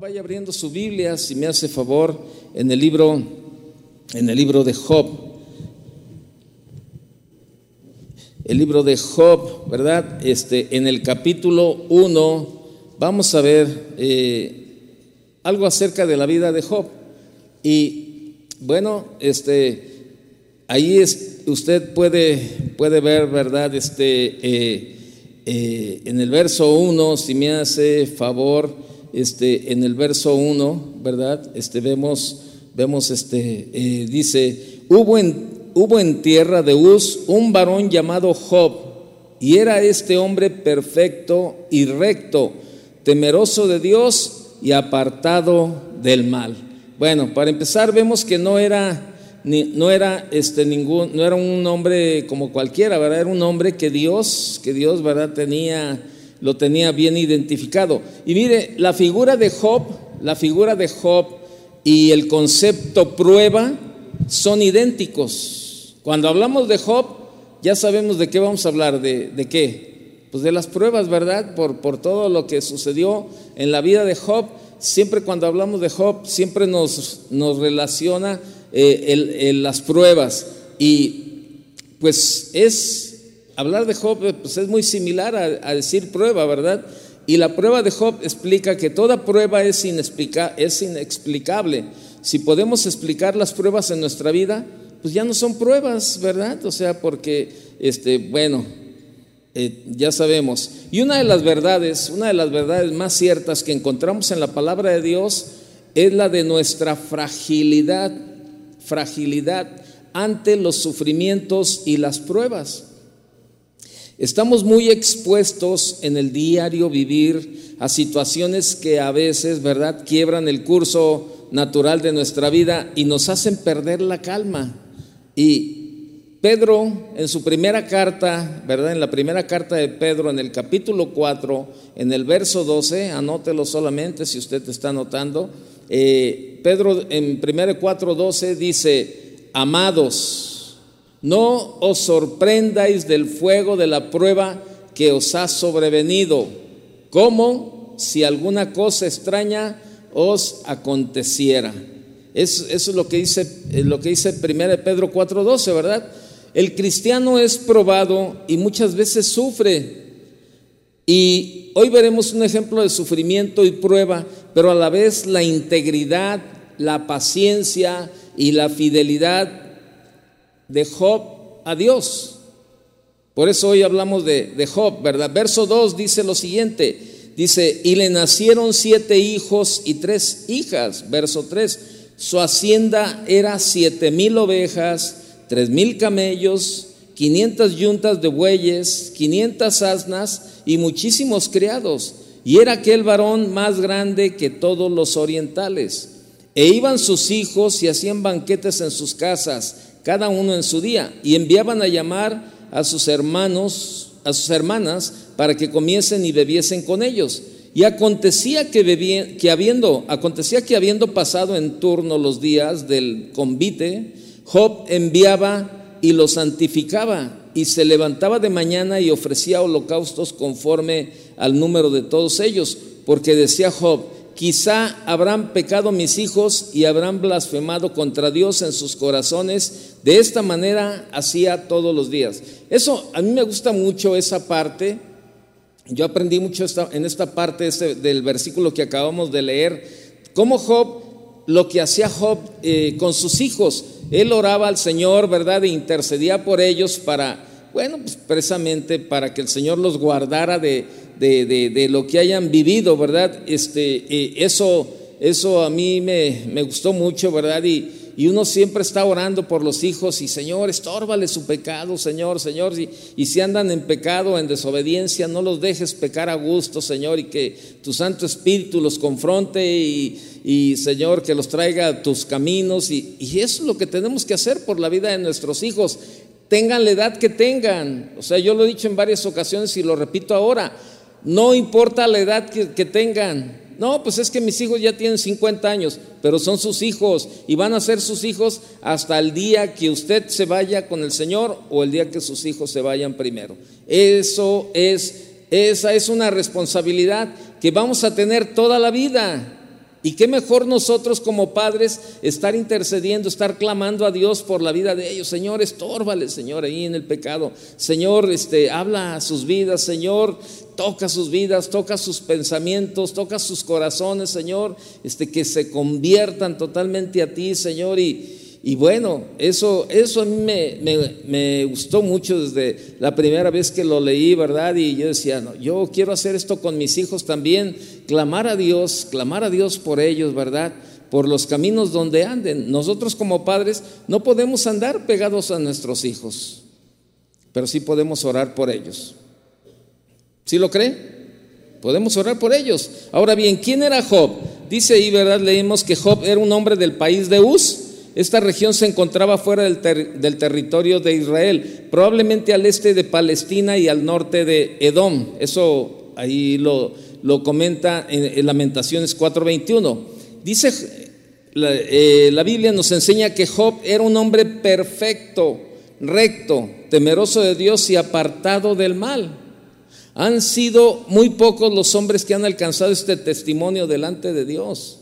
vaya abriendo su Biblia, si me hace favor, en el libro, en el libro de Job. El libro de Job, ¿verdad? Este, en el capítulo 1, vamos a ver eh, algo acerca de la vida de Job. Y bueno, este, ahí es, usted puede, puede ver, ¿verdad? Este, eh, eh, en el verso 1, si me hace favor, este, en el verso 1, ¿verdad? Este, vemos, vemos este, eh, dice, hubo en, hubo en tierra de Uz un varón llamado Job, y era este hombre perfecto y recto, temeroso de Dios y apartado del mal. Bueno, para empezar vemos que no era no era este ningún no era un hombre como cualquiera, ¿verdad? Era un hombre que Dios, que Dios, ¿verdad? tenía lo tenía bien identificado. Y mire, la figura de Job, la figura de Job y el concepto prueba son idénticos. Cuando hablamos de Job, ya sabemos de qué vamos a hablar, de, de qué. Pues de las pruebas, ¿verdad? Por, por todo lo que sucedió en la vida de Job. Siempre cuando hablamos de Job, siempre nos, nos relaciona eh, las pruebas. Y pues es hablar de Job pues es muy similar a, decir prueba, ¿verdad? Y la prueba de Job explica que toda prueba es, es inexplicable. Si podemos explicar las pruebas en nuestra vida, pues ya no son pruebas, ¿verdad? O sea, porque, este, bueno, eh, ya sabemos. Y una de las verdades, una de las verdades más ciertas que encontramos en la palabra de Dios es la de nuestra fragilidad, fragilidad ante los sufrimientos y las pruebas. Estamos muy expuestos en el diario vivir a situaciones que a veces, ¿verdad?, quiebran el curso natural de nuestra vida y nos hacen perder la calma. Y Pedro, en su primera carta, ¿verdad? En la primera carta de Pedro, en el capítulo 4, en el verso 12, anótelo solamente si usted está anotando. Eh, Pedro en 1 4, 12 dice, amados, no os sorprendáis del fuego de la prueba que os ha sobrevenido, como si alguna cosa extraña os aconteciera. Eso, es lo que dice, lo que dice 1 Pedro 4:12, ¿verdad? El cristiano es probado y muchas veces sufre. Y hoy veremos un ejemplo de sufrimiento y prueba, pero a la vez la integridad, la paciencia y la fidelidad de Job a Dios. Por eso hoy hablamos de, Job, ¿verdad? Verso 2 dice lo siguiente, dice, y le nacieron siete hijos y tres hijas. Verso 3, su hacienda era siete mil ovejas, tres mil camellos, quinientas yuntas de bueyes, quinientas asnas y muchísimos criados. Y era aquel varón más grande que todos los orientales. E iban sus hijos y hacían banquetes en sus casas cada uno en su día, y enviaban a llamar a sus hermanos, a sus hermanas, para que comiesen y bebiesen con ellos. Y acontecía que, que habiendo, acontecía que habiendo pasado en turno los días del convite, Job enviaba y los santificaba y se levantaba de mañana y ofrecía holocaustos conforme al número de todos ellos, porque decía Job, quizá habrán pecado mis hijos y habrán blasfemado contra Dios en sus corazones. De esta manera hacía todos los días. Eso, a mí me gusta mucho esa parte. Yo aprendí mucho en esta parte este, del versículo que acabamos de leer. Cómo Job, lo que hacía Job eh, con sus hijos. Él oraba al Señor, ¿verdad? E intercedía por ellos para, bueno, pues precisamente para que el Señor los guardara de de, lo que hayan vivido, ¿verdad? Este, eh, eso, eso a mí me, gustó mucho, ¿verdad? Y, y, uno siempre está orando por los hijos y Señor, estórbale su pecado, Señor, Señor. Y, y si andan en pecado, en desobediencia, no los dejes pecar a gusto, Señor, y que tu Santo Espíritu los confronte y, y Señor, que los traiga a tus caminos. Y, y eso es lo que tenemos que hacer por la vida de nuestros hijos. Tengan la edad que tengan. O sea, yo lo he dicho en varias ocasiones y lo repito ahora no importa la edad que, tengan. No, pues es que mis hijos ya tienen 50 años, pero son sus hijos y van a ser sus hijos hasta el día que usted se vaya con el Señor o el día que sus hijos se vayan primero. Eso es, esa es una responsabilidad que vamos a tener toda la vida. Y qué mejor nosotros como padres estar intercediendo, estar clamando a Dios por la vida de ellos. Señor, estórbale, Señor, ahí en el pecado. Señor, este, habla a sus vidas. Señor, toca sus vidas, toca sus pensamientos, toca sus corazones, Señor. Este, que se conviertan totalmente a ti, Señor. Y, y bueno, eso, eso a mí me, gustó mucho desde la primera vez que lo leí, ¿verdad? Y yo decía, no, yo quiero hacer esto con mis hijos también, clamar a Dios, clamar a Dios por ellos, ¿verdad? Por los caminos donde anden. Nosotros como padres no podemos andar pegados a nuestros hijos, pero sí podemos orar por ellos. ¿Sí lo cree? Podemos orar por ellos. Ahora bien, ¿quién era Job? Dice ahí, ¿verdad? Leímos que Job era un hombre del país de Uz esta región se encontraba fuera del, territorio de Israel, probablemente al este de Palestina y al norte de Edom. Eso ahí lo, comenta en, Lamentaciones 4:21. Dice, eh, la Biblia nos enseña que Job era un hombre perfecto, recto, temeroso de Dios y apartado del mal. Han sido muy pocos los hombres que han alcanzado este testimonio delante de Dios.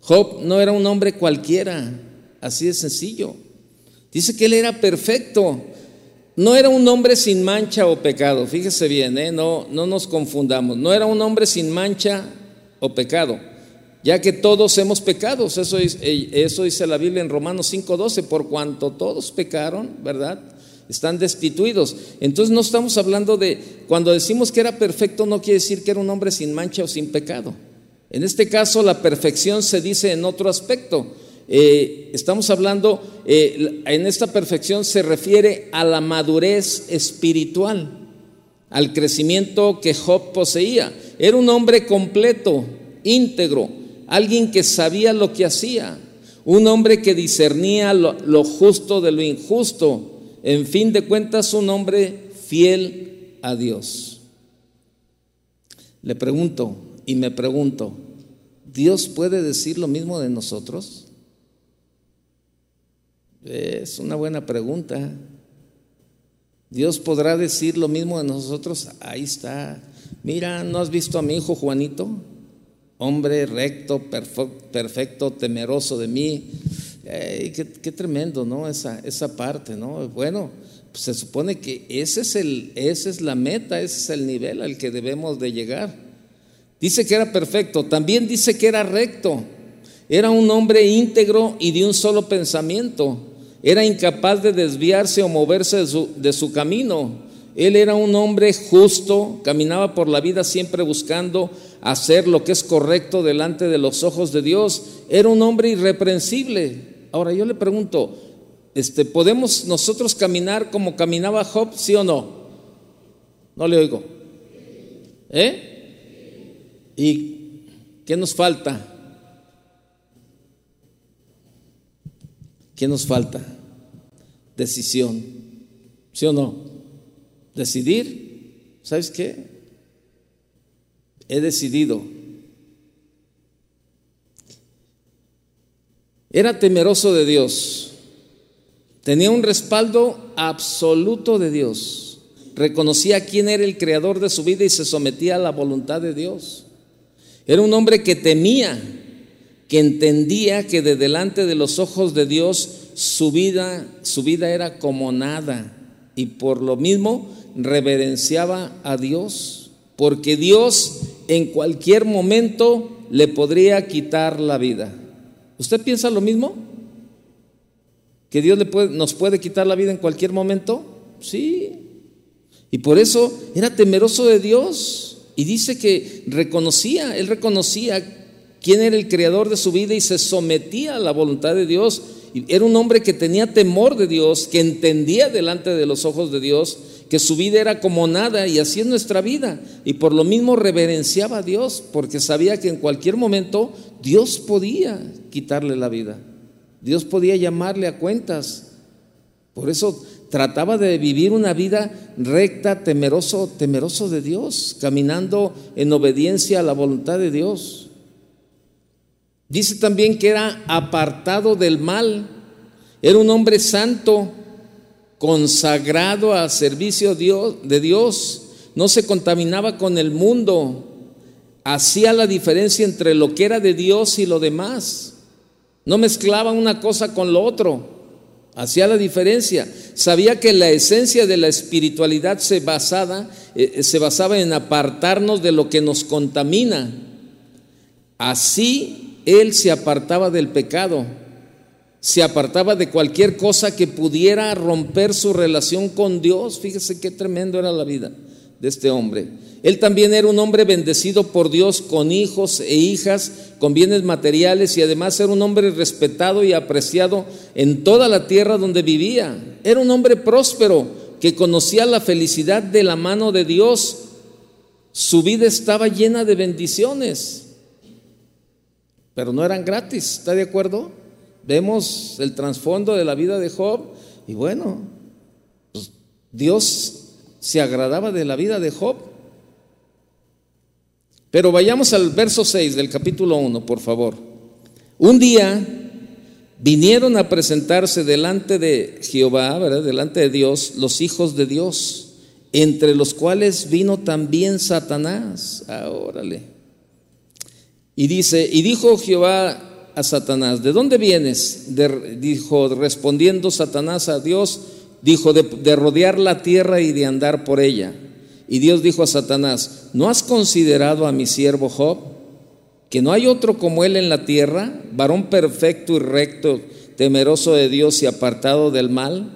Job no era un hombre cualquiera. Así de sencillo. Dice que él era perfecto. No era un hombre sin mancha o pecado. Fíjese bien, ¿eh? no, no nos confundamos. No era un hombre sin mancha o pecado. Ya que todos hemos pecado. Eso, eh, eso dice la Biblia en Romanos 5:12. Por cuanto todos pecaron, ¿verdad? Están destituidos. Entonces no estamos hablando de, cuando decimos que era perfecto, no quiere decir que era un hombre sin mancha o sin pecado. En este caso, la perfección se dice en otro aspecto. Eh, estamos hablando, eh, en esta perfección se refiere a la madurez espiritual, al crecimiento que Job poseía. Era un hombre completo, íntegro, alguien que sabía lo que hacía, un hombre que discernía lo, lo justo de lo injusto, en fin de cuentas un hombre fiel a Dios. Le pregunto y me pregunto, ¿Dios puede decir lo mismo de nosotros? Es una buena pregunta. Dios podrá decir lo mismo de nosotros. Ahí está. Mira, ¿no has visto a mi hijo Juanito? Hombre recto, perfecto, temeroso de mí. Qué, tremendo, ¿no? Esa, esa parte, ¿no? Bueno, pues se supone que ese es el, esa es la meta, ese es el nivel al que debemos de llegar. Dice que era perfecto, también dice que era recto. Era un hombre íntegro y de un solo pensamiento. Era incapaz de desviarse o moverse de su, camino. Él era un hombre justo, caminaba por la vida siempre buscando hacer lo que es correcto delante de los ojos de Dios. Era un hombre irreprensible. Ahora yo le pregunto, este, ¿podemos nosotros caminar como caminaba Job, sí o no? No le oigo. ¿Eh? ¿Y qué nos falta? ¿Qué nos falta? Decisión. ¿Sí o no? Decidir. ¿Sabes qué? He decidido. Era temeroso de Dios. Tenía un respaldo absoluto de Dios. Reconocía quién era el creador de su vida y se sometía a la voluntad de Dios. Era un hombre que temía que entendía que de delante de los ojos de Dios su vida, su vida era como nada y por lo mismo reverenciaba a Dios, porque Dios en cualquier momento le podría quitar la vida. ¿Usted piensa lo mismo? ¿Que Dios le puede, nos puede quitar la vida en cualquier momento? Sí. Y por eso era temeroso de Dios. Y dice que reconocía, él reconocía quién era el creador de su vida y se sometía a la voluntad de Dios. Era un hombre que tenía temor de Dios, que entendía delante de los ojos de Dios que su vida era como nada y así es nuestra vida. Y por lo mismo reverenciaba a Dios porque sabía que en cualquier momento Dios podía quitarle la vida. Dios podía llamarle a cuentas. Por eso trataba de vivir una vida recta, temeroso, temeroso de Dios, caminando en obediencia a la voluntad de Dios. Dice también que era apartado del mal, era un hombre santo, consagrado a servicio de Dios, no se contaminaba con el mundo, hacía la diferencia entre lo que era de Dios y lo demás. No mezclaba una cosa con lo otro. Hacía la diferencia. Sabía que la esencia de la espiritualidad se, basada, eh, se basaba en apartarnos de lo que nos contamina. Así él se apartaba del pecado, se apartaba de cualquier cosa que pudiera romper su relación con Dios. Fíjese qué tremendo era la vida de este hombre. Él también era un hombre bendecido por Dios con hijos e hijas, con bienes materiales y además era un hombre respetado y apreciado en toda la tierra donde vivía. Era un hombre próspero que conocía la felicidad de la mano de Dios. Su vida estaba llena de bendiciones, pero no eran gratis, ¿está de acuerdo? Vemos el trasfondo de la vida de Job y bueno, pues Dios se agradaba de la vida de Job pero vayamos al verso 6 del capítulo 1, por favor. Un día vinieron a presentarse delante de Jehová, ¿verdad? delante de Dios, los hijos de Dios, entre los cuales vino también Satanás. Ah, órale. Y dice, y dijo Jehová a Satanás, ¿de dónde vienes? dijo, respondiendo Satanás a Dios, dijo, de rodear la tierra y de andar por ella. Y Dios dijo a Satanás, ¿no has considerado a mi siervo Job? Que no hay otro como él en la tierra, varón perfecto y recto, temeroso de Dios y apartado del mal.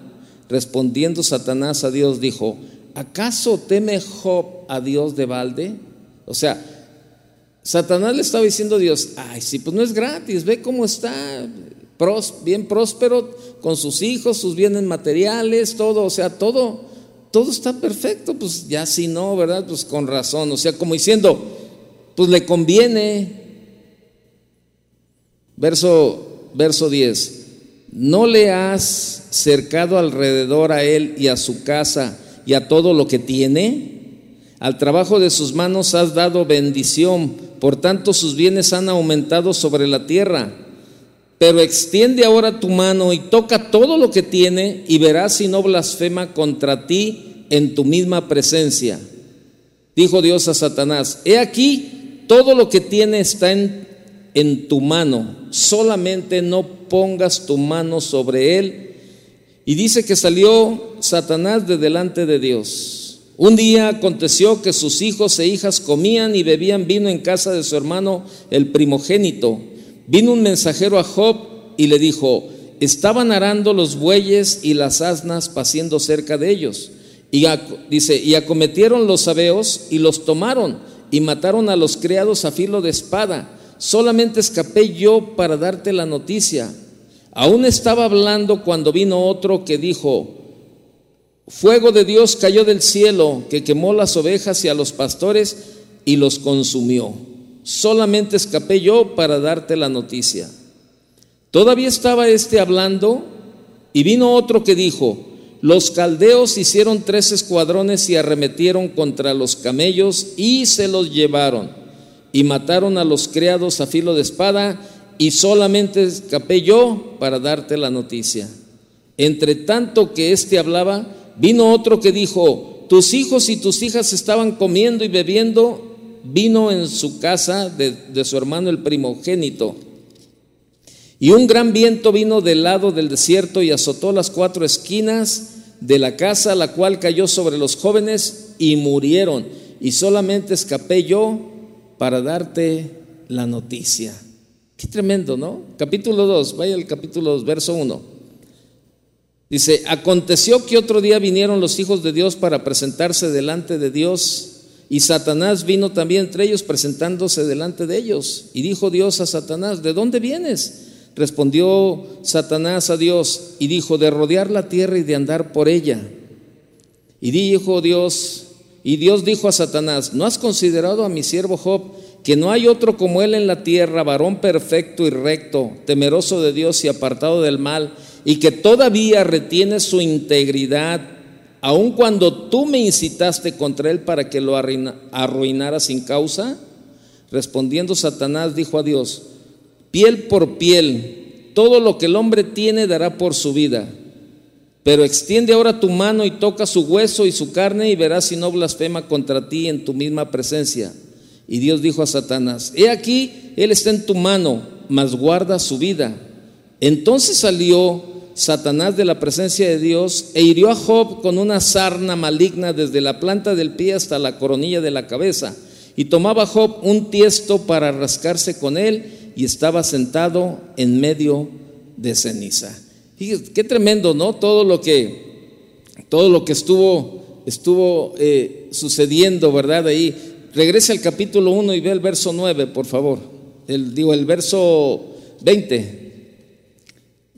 Respondiendo Satanás a Dios dijo, ¿acaso teme Job a Dios de balde? O sea, Satanás le estaba diciendo a Dios, ay, sí, pues no es gratis, ve cómo está, bien próspero con sus hijos, sus bienes materiales, todo, o sea, todo todo está perfecto, pues ya si no, ¿verdad? Pues con razón, o sea, como diciendo, pues le conviene. Verso, verso 10, ¿no le has cercado alrededor a él y a su casa y a todo lo que tiene? Al trabajo de sus manos has dado bendición, por tanto sus bienes han aumentado sobre la tierra. Pero extiende ahora tu mano y toca todo lo que tiene y verás si no blasfema contra ti en tu misma presencia. Dijo Dios a Satanás, he aquí, todo lo que tiene está en, en tu mano, solamente no pongas tu mano sobre él. Y dice que salió Satanás de delante de Dios. Un día aconteció que sus hijos e hijas comían y bebían vino en casa de su hermano el primogénito. Vino un mensajero a Job y le dijo, estaban arando los bueyes y las asnas paciendo cerca de ellos. Y dice, y acometieron los sabeos y los tomaron y mataron a los criados a filo de espada. Solamente escapé yo para darte la noticia. Aún estaba hablando cuando vino otro que dijo, fuego de Dios cayó del cielo, que quemó las ovejas y a los pastores y los consumió. Solamente escapé yo para darte la noticia. Todavía estaba este hablando y vino otro que dijo, los caldeos hicieron tres escuadrones y arremetieron contra los camellos y se los llevaron y mataron a los criados a filo de espada y solamente escapé yo para darte la noticia. Entre tanto que éste hablaba, vino otro que dijo, tus hijos y tus hijas estaban comiendo y bebiendo vino en su casa de, de su hermano el primogénito. Y un gran viento vino del lado del desierto y azotó las cuatro esquinas de la casa, la cual cayó sobre los jóvenes y murieron. Y solamente escapé yo para darte la noticia. Qué tremendo, ¿no? Capítulo 2, vaya al capítulo 2, verso 1. Dice, aconteció que otro día vinieron los hijos de Dios para presentarse delante de Dios y Satanás vino también entre ellos presentándose delante de ellos. Y dijo Dios a Satanás, ¿de dónde vienes? Respondió Satanás a Dios y dijo, de rodear la tierra y de andar por ella. Y dijo Dios, y Dios dijo a Satanás, ¿no has considerado a mi siervo Job, que no hay otro como él en la tierra, varón perfecto y recto, temeroso de Dios y apartado del mal, y que todavía retiene su integridad, aun cuando tú me incitaste contra él para que lo arruinara sin causa? Respondiendo Satanás dijo a Dios, piel por piel, todo lo que el hombre tiene dará por su vida. Pero extiende ahora tu mano y toca su hueso y su carne y verás si no blasfema contra ti en tu misma presencia. Y Dios dijo a Satanás, he aquí, él está en tu mano, mas guarda su vida. Entonces salió Satanás de la presencia de Dios e hirió a Job con una sarna maligna desde la planta del pie hasta la coronilla de la cabeza. Y tomaba Job un tiesto para rascarse con él y estaba sentado en medio de ceniza. Fíjate, qué tremendo, ¿no? Todo lo que, todo lo que estuvo, estuvo eh, sucediendo, ¿verdad? Ahí. Regrese al capítulo 1 y ve el verso 9, por favor. El, digo, el verso 20.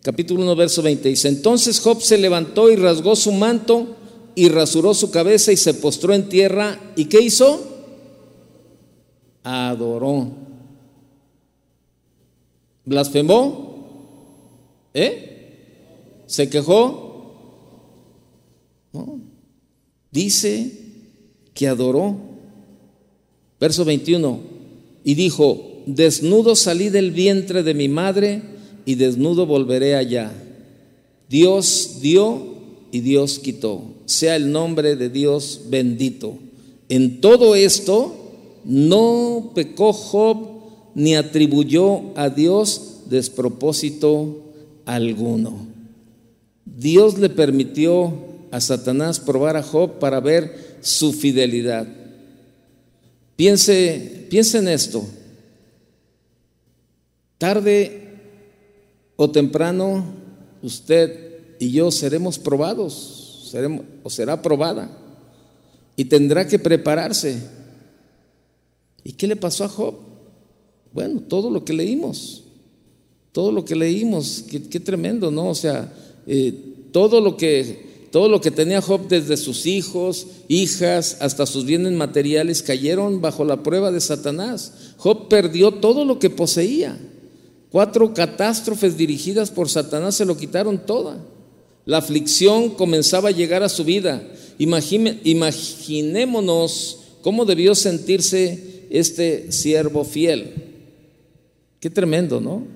Capítulo 1, verso 20. Dice, entonces Job se levantó y rasgó su manto y rasuró su cabeza y se postró en tierra. ¿Y qué hizo? Adoró. ¿Blasfemó? ¿Eh? ¿Se quejó? No. Dice que adoró. Verso 21. Y dijo, desnudo salí del vientre de mi madre y desnudo volveré allá. Dios dio y Dios quitó. Sea el nombre de Dios bendito. En todo esto no pecó Job ni atribuyó a Dios despropósito alguno. Dios le permitió a Satanás probar a Job para ver su fidelidad. Piense, piense en esto. Tarde o temprano usted y yo seremos probados, seremos, o será probada, y tendrá que prepararse. ¿Y qué le pasó a Job? Bueno, todo lo que leímos, todo lo que leímos, qué, tremendo, ¿no? O sea, eh, todo, lo que, todo lo que tenía Job desde sus hijos, hijas, hasta sus bienes materiales, cayeron bajo la prueba de Satanás. Job perdió todo lo que poseía. Cuatro catástrofes dirigidas por Satanás se lo quitaron toda. La aflicción comenzaba a llegar a su vida. imaginémonos cómo debió sentirse este siervo fiel. Qué tremendo, ¿no?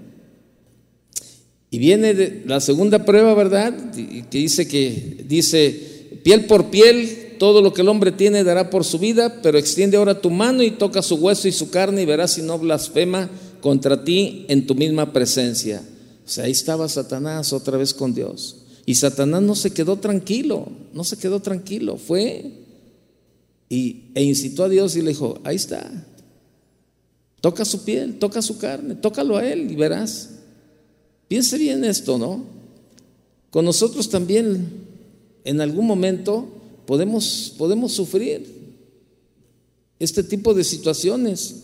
Y viene la segunda prueba, ¿verdad? Que dice que dice piel por piel, todo lo que el hombre tiene dará por su vida, pero extiende ahora tu mano y toca su hueso y su carne y verás si no blasfema contra ti en tu misma presencia. O sea, ahí estaba Satanás otra vez con Dios. Y Satanás no se quedó tranquilo, no se quedó tranquilo, fue y, e incitó a Dios y le dijo, ahí está, toca su piel, toca su carne, tócalo a él y verás. Piense bien esto, ¿no? Con nosotros también en algún momento podemos, podemos sufrir este tipo de situaciones.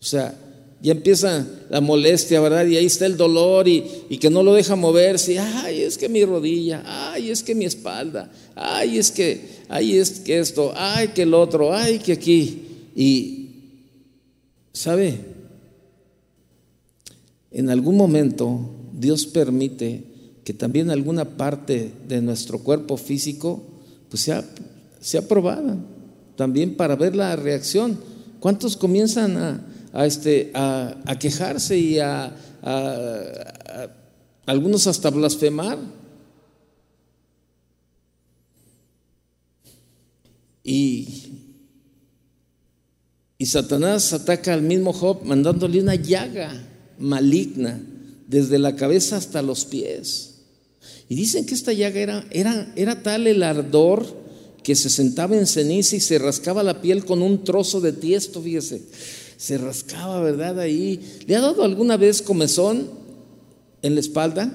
O sea, ya empieza la molestia, ¿verdad? Y ahí está el dolor y, y, que no lo deja moverse. Ay, es que mi rodilla, ay, es que mi espalda, ay, es que, ay, es que esto, ay, que el otro, ay, que aquí. Y, ¿sabe? En algún momento Dios permite que también alguna parte de nuestro cuerpo físico pues sea, sea probada, también para ver la reacción. ¿Cuántos comienzan a, este, a, quejarse y a, algunos hasta blasfemar? Y, y Satanás ataca al mismo Job mandándole una llaga maligna desde la cabeza hasta los pies. Y dicen que esta llaga era, era, era tal el ardor que se sentaba en ceniza y se rascaba la piel con un trozo de tiesto, fíjese. Se rascaba, ¿verdad? Ahí. ¿Le ha dado alguna vez comezón en la espalda?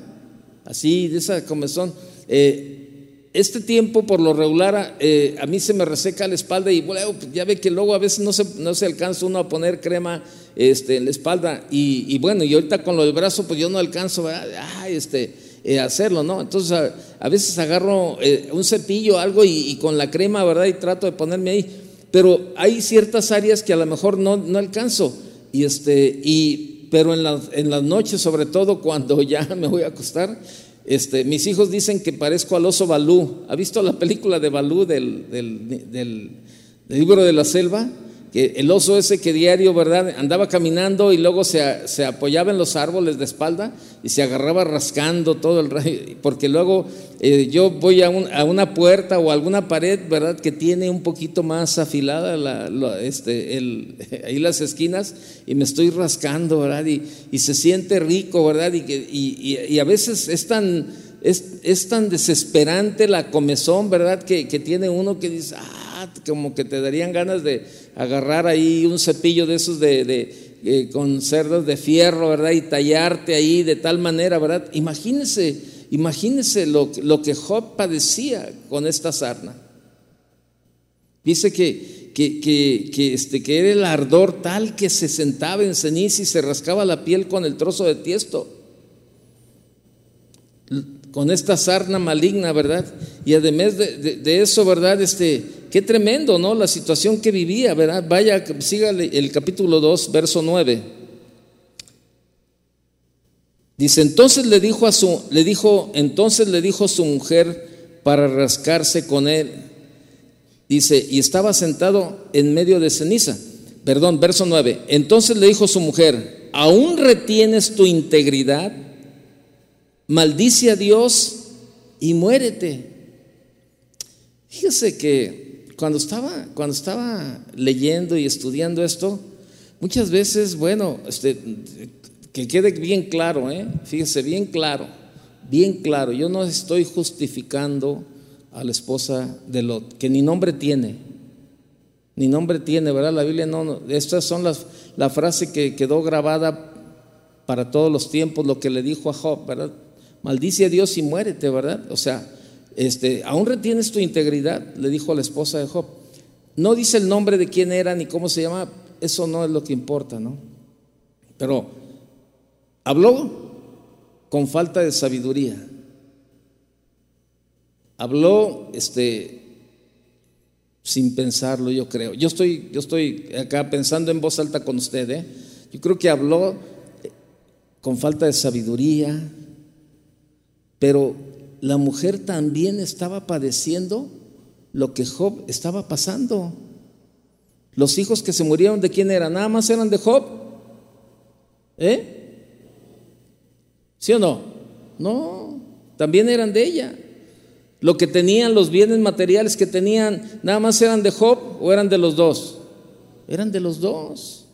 Así, de esa comezón. Eh, este tiempo, por lo regular, eh, a mí se me reseca la espalda y bueno, ya ve que luego a veces no se, no se alcanza uno a poner crema este, en la espalda. Y, bueno, y ahorita con lo del brazo, pues yo no alcanzo a este, eh, hacerlo, ¿no? Entonces a, veces agarro eh, un cepillo, algo y, con la crema, ¿verdad? Y trato de ponerme ahí. Pero hay ciertas áreas que a lo mejor no, no alcanzo. Y este, y, pero en, en las noches, sobre todo cuando ya me voy a acostar, este, mis hijos dicen que parezco al oso Balú. ¿Ha visto la película de Balú del, del libro de la selva? Que el oso ese que diario, ¿verdad? Andaba caminando y luego se, se apoyaba en los árboles de espalda y se agarraba rascando todo el rayo, porque luego eh, yo voy a, una puerta o alguna pared, ¿verdad? Que tiene un poquito más afilada la, este, el, ahí las esquinas y me estoy rascando, ¿verdad? Y, y se siente rico, ¿verdad? Y, y, y a veces es tan, es, es, tan desesperante la comezón, ¿verdad? Que, que tiene uno que dice, ah, como que te darían ganas de agarrar ahí un cepillo de esos de, eh, con cerdos de fierro, ¿verdad? Y tallarte ahí de tal manera, ¿verdad? Imagínense, imagínense lo, lo que Job padecía con esta sarna. Dice que, que, que, este, que era el ardor tal que se sentaba en ceniza y se rascaba la piel con el trozo de tiesto. Con esta sarna maligna, ¿verdad? Y además de, de eso, ¿verdad? Este, Qué tremendo, ¿no? La situación que vivía, ¿verdad? Vaya, siga el capítulo 2, verso 9. Dice, entonces le dijo a su, le dijo, entonces le dijo su mujer para rascarse con él. Dice, y estaba sentado en medio de ceniza. Perdón, verso 9. Entonces le dijo su mujer, ¿aún retienes tu integridad? Maldice a Dios y muérete. Fíjese que cuando estaba, cuando estaba leyendo y estudiando esto, muchas veces, bueno, este, que quede bien claro, ¿eh? fíjese, bien claro, bien claro, yo no estoy justificando a la esposa de Lot, que ni nombre tiene, ni nombre tiene, ¿verdad? La Biblia no, estas son las, la frase que quedó grabada para todos los tiempos, lo que le dijo a Job, ¿verdad? Maldice a Dios y muérete, ¿verdad? O sea, este, aún retienes tu integridad, le dijo la esposa de Job. No dice el nombre de quién era ni cómo se llama, eso no es lo que importa, ¿no? Pero habló con falta de sabiduría. Habló este sin pensarlo, yo creo. Yo estoy, yo estoy acá pensando en voz alta con usted, ¿eh? Yo creo que habló con falta de sabiduría, pero la mujer también estaba padeciendo lo que Job estaba pasando. Los hijos que se murieron, ¿de quién eran? Nada más eran de Job. ¿Eh? ¿Sí o no? No, también eran de ella. Lo que tenían, los bienes materiales que tenían, nada más eran de Job o eran de los dos. Eran de los dos.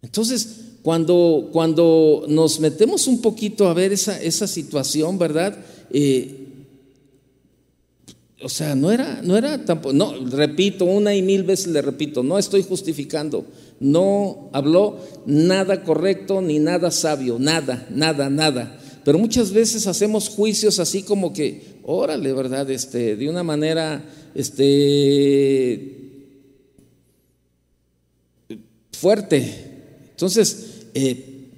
Entonces, cuando, cuando nos metemos un poquito a ver esa, esa situación, ¿verdad? Eh, o sea, no era, no era tampoco, no, repito, una y mil veces le repito, no estoy justificando, no habló nada correcto ni nada sabio, nada, nada, nada. Pero muchas veces hacemos juicios así como que, órale, ¿verdad? Este, de una manera, este, fuerte. Entonces, eh,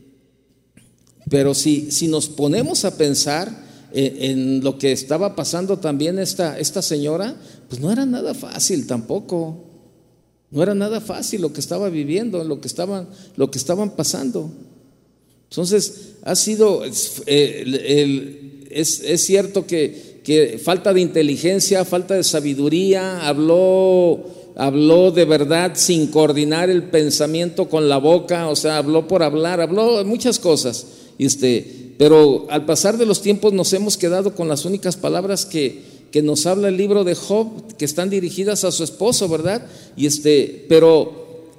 pero si, si, nos ponemos a pensar eh, en lo que estaba pasando también esta, esta señora, pues no era nada fácil tampoco. No era nada fácil lo que estaba viviendo, lo que estaban, lo que estaban pasando. Entonces, ha sido, eh, es, es, cierto que, que falta de inteligencia, falta de sabiduría, habló habló de verdad sin coordinar el pensamiento con la boca, o sea, habló por hablar, habló muchas cosas. Este, pero al pasar de los tiempos nos hemos quedado con las únicas palabras que, que nos habla el libro de Job, que están dirigidas a su esposo, ¿verdad? Y este, pero,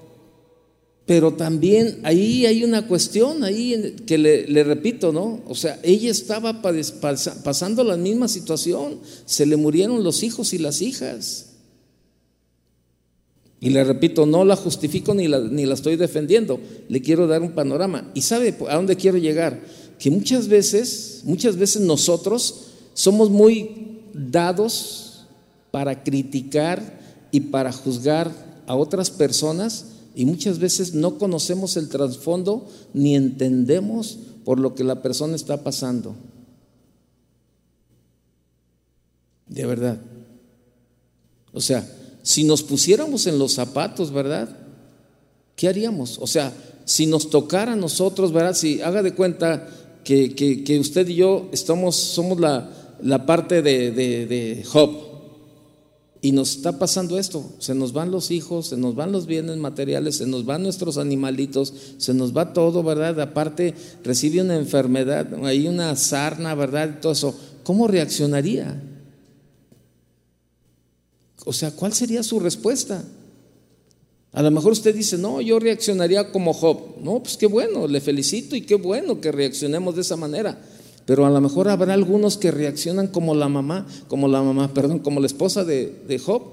pero también ahí hay una cuestión, ahí que le, le repito, ¿no? O sea, ella estaba pasando la misma situación, se le murieron los hijos y las hijas. Y le repito, no la justifico ni la, ni la estoy defendiendo, le quiero dar un panorama. ¿Y sabe a dónde quiero llegar? Que muchas veces, muchas veces nosotros somos muy dados para criticar y para juzgar a otras personas y muchas veces no conocemos el trasfondo ni entendemos por lo que la persona está pasando. De verdad. O sea, si nos pusiéramos en los zapatos, ¿verdad? ¿Qué haríamos? O sea, si nos tocara a nosotros, ¿verdad? Si haga de cuenta que, que, usted y yo estamos, somos la, la parte de, de, Job. Y nos está pasando esto, se nos van los hijos, se nos van los bienes materiales, se nos van nuestros animalitos, se nos va todo, ¿verdad? Aparte recibe una enfermedad, hay una sarna, ¿verdad? Todo eso. ¿Cómo reaccionaría? O sea, ¿cuál sería su respuesta? A lo mejor usted dice, no, yo reaccionaría como Job. No, pues qué bueno, le felicito y qué bueno que reaccionemos de esa manera. Pero a lo mejor habrá algunos que reaccionan como la mamá, como la mamá, perdón, como la esposa de, Job.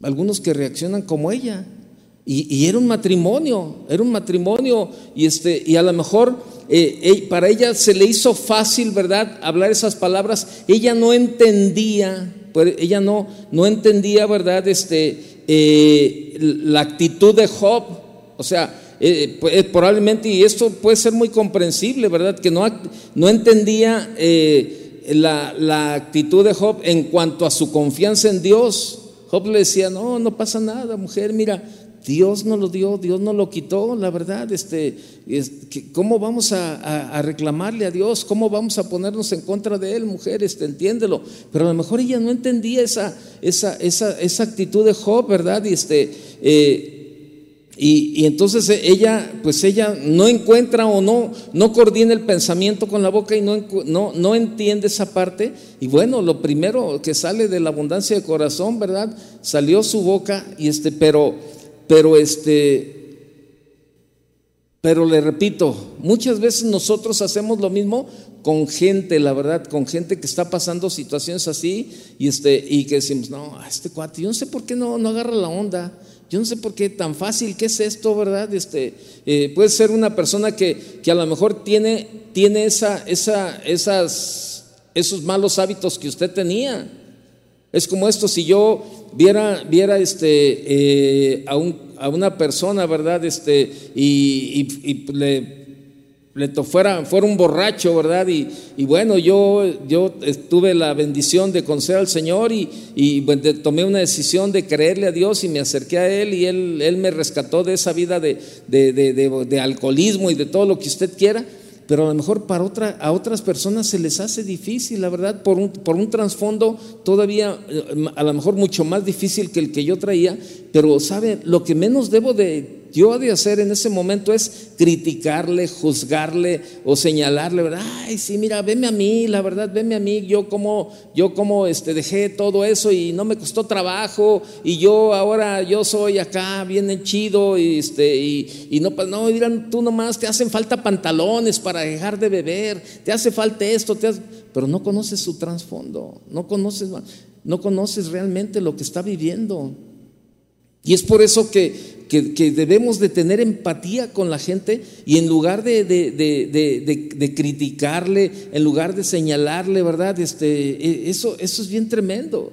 Algunos que reaccionan como ella. Y, era un matrimonio, era un matrimonio. Y, este, y a lo mejor eh, para ella se le hizo fácil, ¿verdad?, hablar esas palabras. Ella no entendía, pues, ella no, no entendía, ¿verdad?, este, eh, la actitud de Job. O sea, eh, eh, probablemente, y esto puede ser muy comprensible, ¿verdad? Que no, no entendía la, la, actitud de Job en cuanto a su confianza en Dios. Job le decía, no, no pasa nada, mujer, mira, Dios no lo dio, Dios no lo quitó, la verdad, este, ¿cómo vamos a, reclamarle a Dios? ¿Cómo vamos a ponernos en contra de Él, mujer? Este, entiéndelo. Pero a lo mejor ella no entendía esa, esa, esa, esa actitud de Job, ¿verdad? Y este, y, entonces ella, pues ella no encuentra o no, no coordina el pensamiento con la boca y no, no, no entiende esa parte. Y bueno, lo primero que sale de la abundancia de corazón, ¿verdad? Salió su boca y este, pero, pero este, pero le repito, muchas veces nosotros hacemos lo mismo con gente, la verdad, con gente que está pasando situaciones así y, este, y que decimos, no, este cuate, yo no sé por qué no, no agarra la onda. Yo no sé por qué tan fácil, ¿qué es esto, verdad? Este, eh, puede ser una persona que, que, a lo mejor tiene, tiene esa, esa, esas, esos malos hábitos que usted tenía. Es como esto, si yo viera, viera este, eh, a, un, a, una persona, ¿verdad? Este, y, y, le le fuera, fuera un borracho, ¿verdad? Y, y, bueno, yo, yo tuve la bendición de conocer al Señor y, y tomé una decisión de creerle a Dios y me acerqué a Él y Él, él me rescató de esa vida de, de, de, alcoholismo y de todo lo que usted quiera. Pero a lo mejor para otra, a otras personas se les hace difícil, la verdad, por un, por un trasfondo todavía eh, a lo mejor mucho más difícil que el que yo traía. Pero, ¿sabe? Lo que menos debo de yo de hacer en ese momento es criticarle, juzgarle o señalarle, ¿verdad? Ay, sí, mira, veme a mí, la verdad, veme a mí, yo como, yo como este, dejé todo eso y no me costó trabajo y yo ahora, yo soy acá bien chido y, este, y, no, pues, no, dirán, tú nomás te hacen falta pantalones para dejar de beber, te hace falta esto, te pero no conoces su trasfondo, no conoces, no conoces realmente lo que está viviendo. Y es por eso que, debemos de tener empatía con la gente y en lugar de, de, criticarle, en lugar de señalarle, ¿verdad? Este, e, eso, eso es bien tremendo.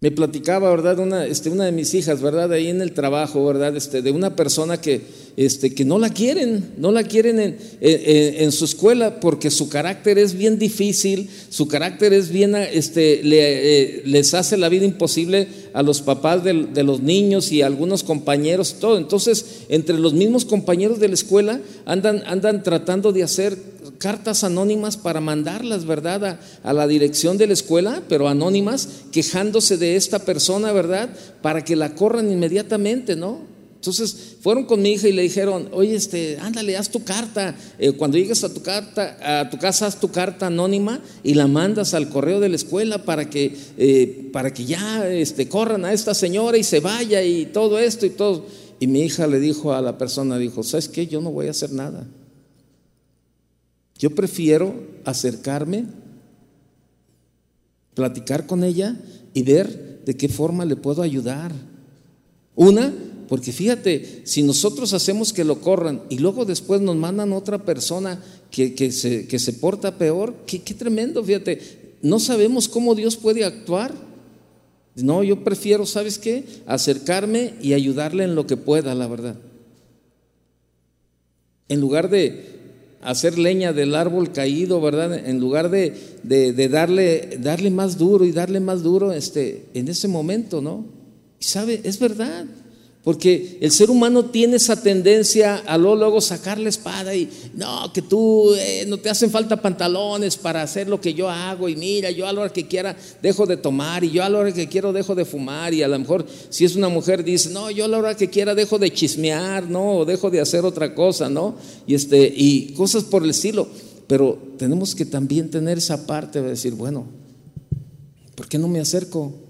Me platicaba, ¿verdad? Una, este, una de mis hijas, ¿verdad? Ahí en el trabajo, ¿verdad? Este, de una persona que, este, que no la quieren, no la quieren en, en, su escuela porque su carácter es bien difícil, su carácter es bien, este, le, eh, les hace la vida imposible a los papás de, los niños y a algunos compañeros, todo. Entonces, entre los mismos compañeros de la escuela andan, andan tratando de hacer cartas anónimas para mandarlas, ¿verdad? A, la dirección de la escuela, pero anónimas, quejándose de esta persona, ¿verdad? Para que la corran inmediatamente, ¿no? Entonces fueron con mi hija y le dijeron, oye, este, ándale, haz tu carta. Eh, cuando llegues a tu carta, a tu casa, haz tu carta anónima y la mandas al correo de la escuela para que, eh, para que ya este, corran a esta señora y se vaya y todo esto y todo. Y mi hija le dijo a la persona, dijo, ¿sabes qué? Yo no voy a hacer nada. Yo prefiero acercarme, platicar con ella y ver de qué forma le puedo ayudar. Una, porque fíjate, si nosotros hacemos que lo corran y luego después nos mandan otra persona que, que, se, que se, porta peor, qué, tremendo, fíjate, no sabemos cómo Dios puede actuar. No, yo prefiero, ¿sabes qué? Acercarme y ayudarle en lo que pueda, la verdad. En lugar de, hacer leña del árbol caído, ¿verdad? En lugar de, de, darle, darle más duro y darle más duro este, en ese momento, ¿no? Y sabe, es verdad. Porque el ser humano tiene esa tendencia a luego, sacar la espada y no, que tú eh, no te hacen falta pantalones para hacer lo que yo hago y mira, yo a la hora que quiera dejo de tomar y yo a la hora que quiero dejo de fumar y a lo mejor si es una mujer dice, no, yo a la hora que quiera dejo de chismear, no, o dejo de hacer otra cosa, ¿no? Y, este, y cosas por el estilo. Pero tenemos que también tener esa parte de decir, bueno, ¿por qué no me acerco?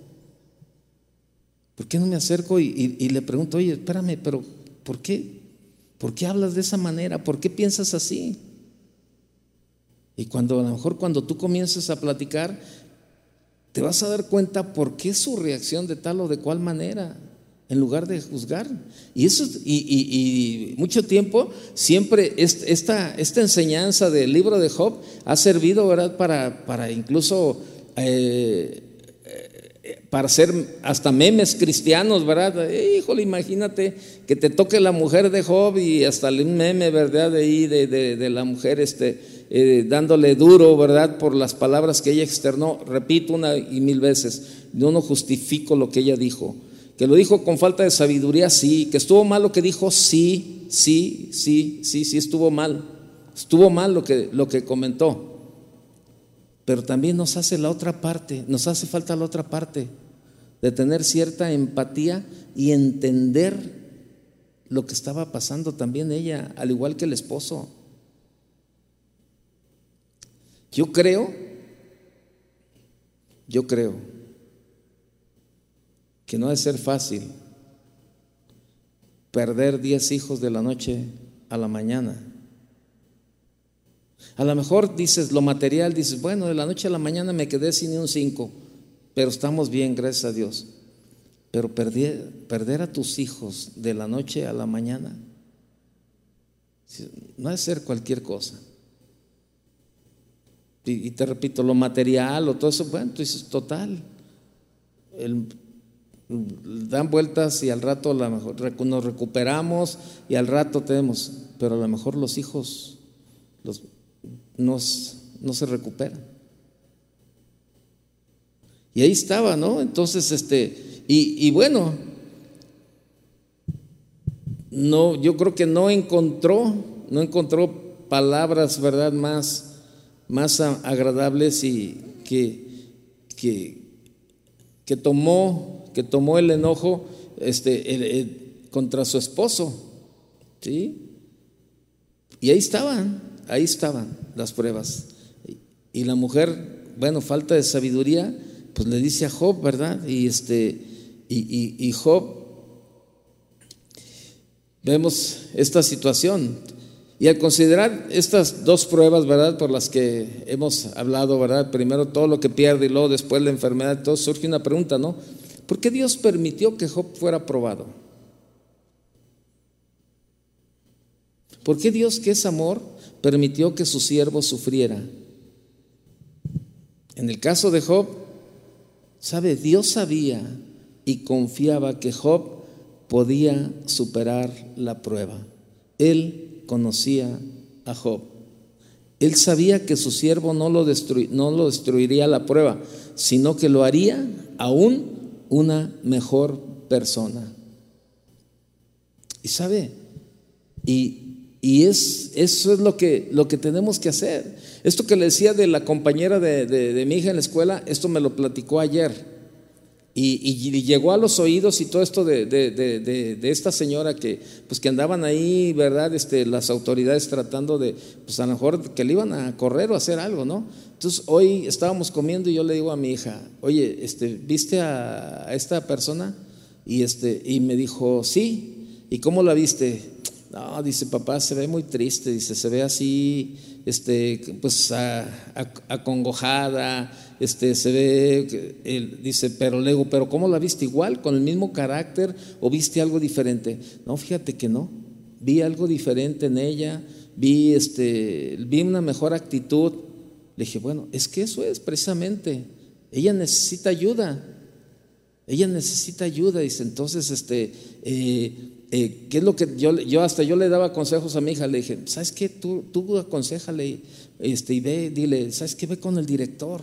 ¿Por qué no me acerco y, le pregunto, oye, espérame, pero ¿por qué? ¿Por qué hablas de esa manera? ¿Por qué piensas así? Y cuando a lo mejor cuando tú comienzas a platicar, te vas a dar cuenta por qué su reacción de tal o de cual manera, en lugar de juzgar. Y eso y, mucho tiempo siempre esta, esta enseñanza del libro de Job ha servido, ¿verdad? Para, para incluso eh, para hacer hasta memes cristianos, ¿verdad? híjole, imagínate que te toque la mujer de Job y hasta el meme, ¿verdad? De ahí, de, la mujer, este, eh, dándole duro, ¿verdad? Por las palabras que ella externó. Repito una y mil veces, yo no justifico lo que ella dijo. Que lo dijo con falta de sabiduría, sí. Que estuvo mal lo que dijo, sí, sí, sí, sí, sí, estuvo mal. Estuvo mal lo que, lo que comentó. Pero también nos hace la otra parte, nos hace falta la otra parte, de tener cierta empatía y entender lo que estaba pasando también ella, al igual que el esposo. Yo creo, yo creo que no debe ser fácil perder diez hijos de la noche a la mañana. A lo mejor dices lo material, dices, bueno, de la noche a la mañana me quedé sin un cinco, pero estamos bien, gracias a Dios. Pero perder, perder a tus hijos de la noche a la mañana no es ser cualquier cosa. Y, te repito, lo material o todo eso, bueno, tú dices, total. dan vueltas y al rato a lo mejor nos recuperamos y al rato tenemos, pero a lo mejor los hijos, los, no se recupera. Y ahí estaba, ¿no? Entonces, este, y, bueno, no, yo creo que no encontró, no encontró palabras, ¿verdad?, más, más agradables y que, que, tomó, que tomó el enojo este, contra su esposo, ¿sí? Y ahí estaban, ahí estaban las pruebas. Y la mujer, bueno, falta de sabiduría, pues le dice a Job, ¿verdad? Y este, y, Job, vemos esta situación. Y al considerar estas dos pruebas, ¿verdad? Por las que hemos hablado, ¿verdad? Primero todo lo que pierde y luego después la enfermedad, todo surge una pregunta, ¿no? ¿Por qué Dios permitió que Job fuera probado? ¿Por qué Dios, que es amor, permitió que su siervo sufriera. En el caso de Job, sabe, Dios sabía y confiaba que Job podía superar la prueba. Él conocía a Job. Él sabía que su siervo no lo, no lo destruiría la prueba, sino que lo haría aún una mejor persona. Y sabe, y y es, eso es lo que, lo que tenemos que hacer. Esto que le decía de la compañera de, mi hija en la escuela, esto me lo platicó ayer. Y, llegó a los oídos y todo esto de, esta señora que, pues que andaban ahí, ¿verdad? Este, las autoridades tratando de, pues a lo mejor que le iban a correr o hacer algo, ¿no? Entonces hoy estábamos comiendo y yo le digo a mi hija, oye, este, ¿viste a, a esta persona? Y, este, y me dijo, sí. ¿Y cómo la viste? No, dice papá, se ve muy triste, dice, se ve así, este, pues acongojada, este, se ve, dice, pero le digo, pero ¿cómo la viste? ¿Igual, con el mismo carácter o viste algo diferente? No, fíjate que no, vi algo diferente en ella, vi, este, vi una mejor actitud. Le dije, bueno, es que eso es precisamente, ella necesita ayuda, ella necesita ayuda, dice, entonces, este, eh, eh, ¿qué es lo que yo, yo hasta yo le daba consejos a mi hija? Le dije, ¿sabes qué? Tú, tú aconsejale este, y ve, dile, ¿sabes qué? Ve con el director.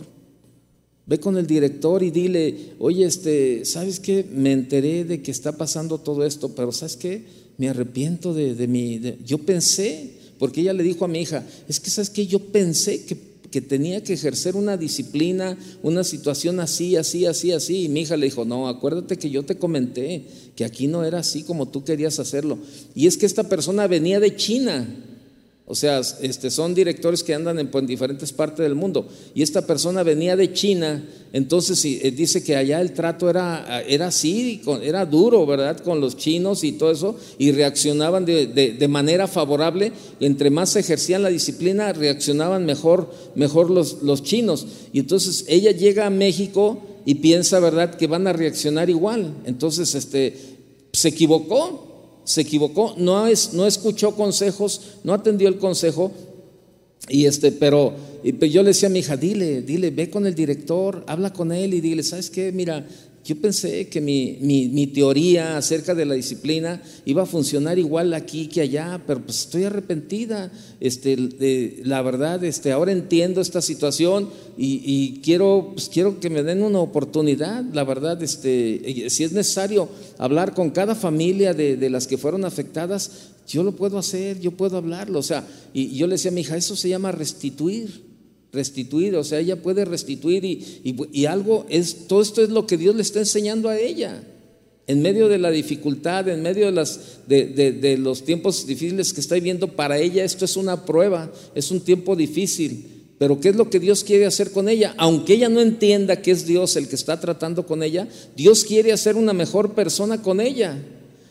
Ve con el director y dile, oye, este, ¿sabes qué? Me enteré de que está pasando todo esto, pero ¿sabes qué? Me arrepiento de, de mi... yo pensé, porque ella le dijo a mi hija, es que ¿sabes qué? Yo pensé que, que tenía que ejercer una disciplina, una situación así, así, así, así. Y mi hija le dijo, no, acuérdate que yo te comenté que aquí no era así como tú querías hacerlo. Y es que esta persona venía de China. O sea, este, son directores que andan en, diferentes partes del mundo. Y esta persona venía de China, entonces eh, dice que allá el trato era, era así, era duro, ¿verdad? Con los chinos y todo eso, y reaccionaban de, manera favorable. Entre más ejercían la disciplina, reaccionaban mejor, mejor los, los chinos. Y entonces ella llega a México y piensa, ¿verdad?, que van a reaccionar igual. Entonces, este, se equivocó se equivocó, no, es, no escuchó consejos, no atendió el consejo, y este, pero yo le decía a mi hija, dile, dile, ve con el director, habla con él y dile, ¿sabes qué? Mira, yo pensé que mi, mi, teoría acerca de la disciplina iba a funcionar igual aquí que allá, pero pues estoy arrepentida. Este, la verdad, este, ahora entiendo esta situación y, quiero, pues, quiero que me den una oportunidad. La verdad, este, si es necesario hablar con cada familia de, de las que fueron afectadas, yo lo puedo hacer, yo puedo hablarlo. O sea, y yo le decía a mi hija, eso se llama restituir restituir, o sea, ella puede restituir y, algo, es, todo esto es lo que Dios le está enseñando a ella. En medio de la dificultad, en medio de, las, de, los tiempos difíciles que está viviendo, para ella esto es una prueba, es un tiempo difícil. Pero ¿qué es lo que Dios quiere hacer con ella? Aunque ella no entienda que es Dios el que está tratando con ella, Dios quiere hacer una mejor persona con ella.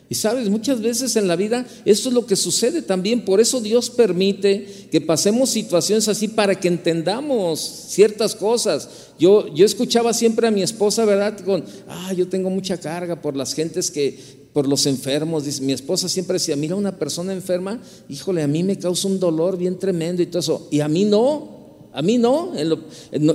Y sabes, muchas veces en la vida esto es lo que sucede también. Por eso Dios permite que pasemos situaciones así para que entendamos ciertas cosas. Yo, yo escuchaba siempre a mi esposa, ¿verdad? Con, ah, yo tengo mucha carga por las gentes que, por los enfermos. Dice, mi esposa siempre decía, mira, una persona enferma, híjole, a mí me causa un dolor bien tremendo y todo eso. Y a mí no. A mí no,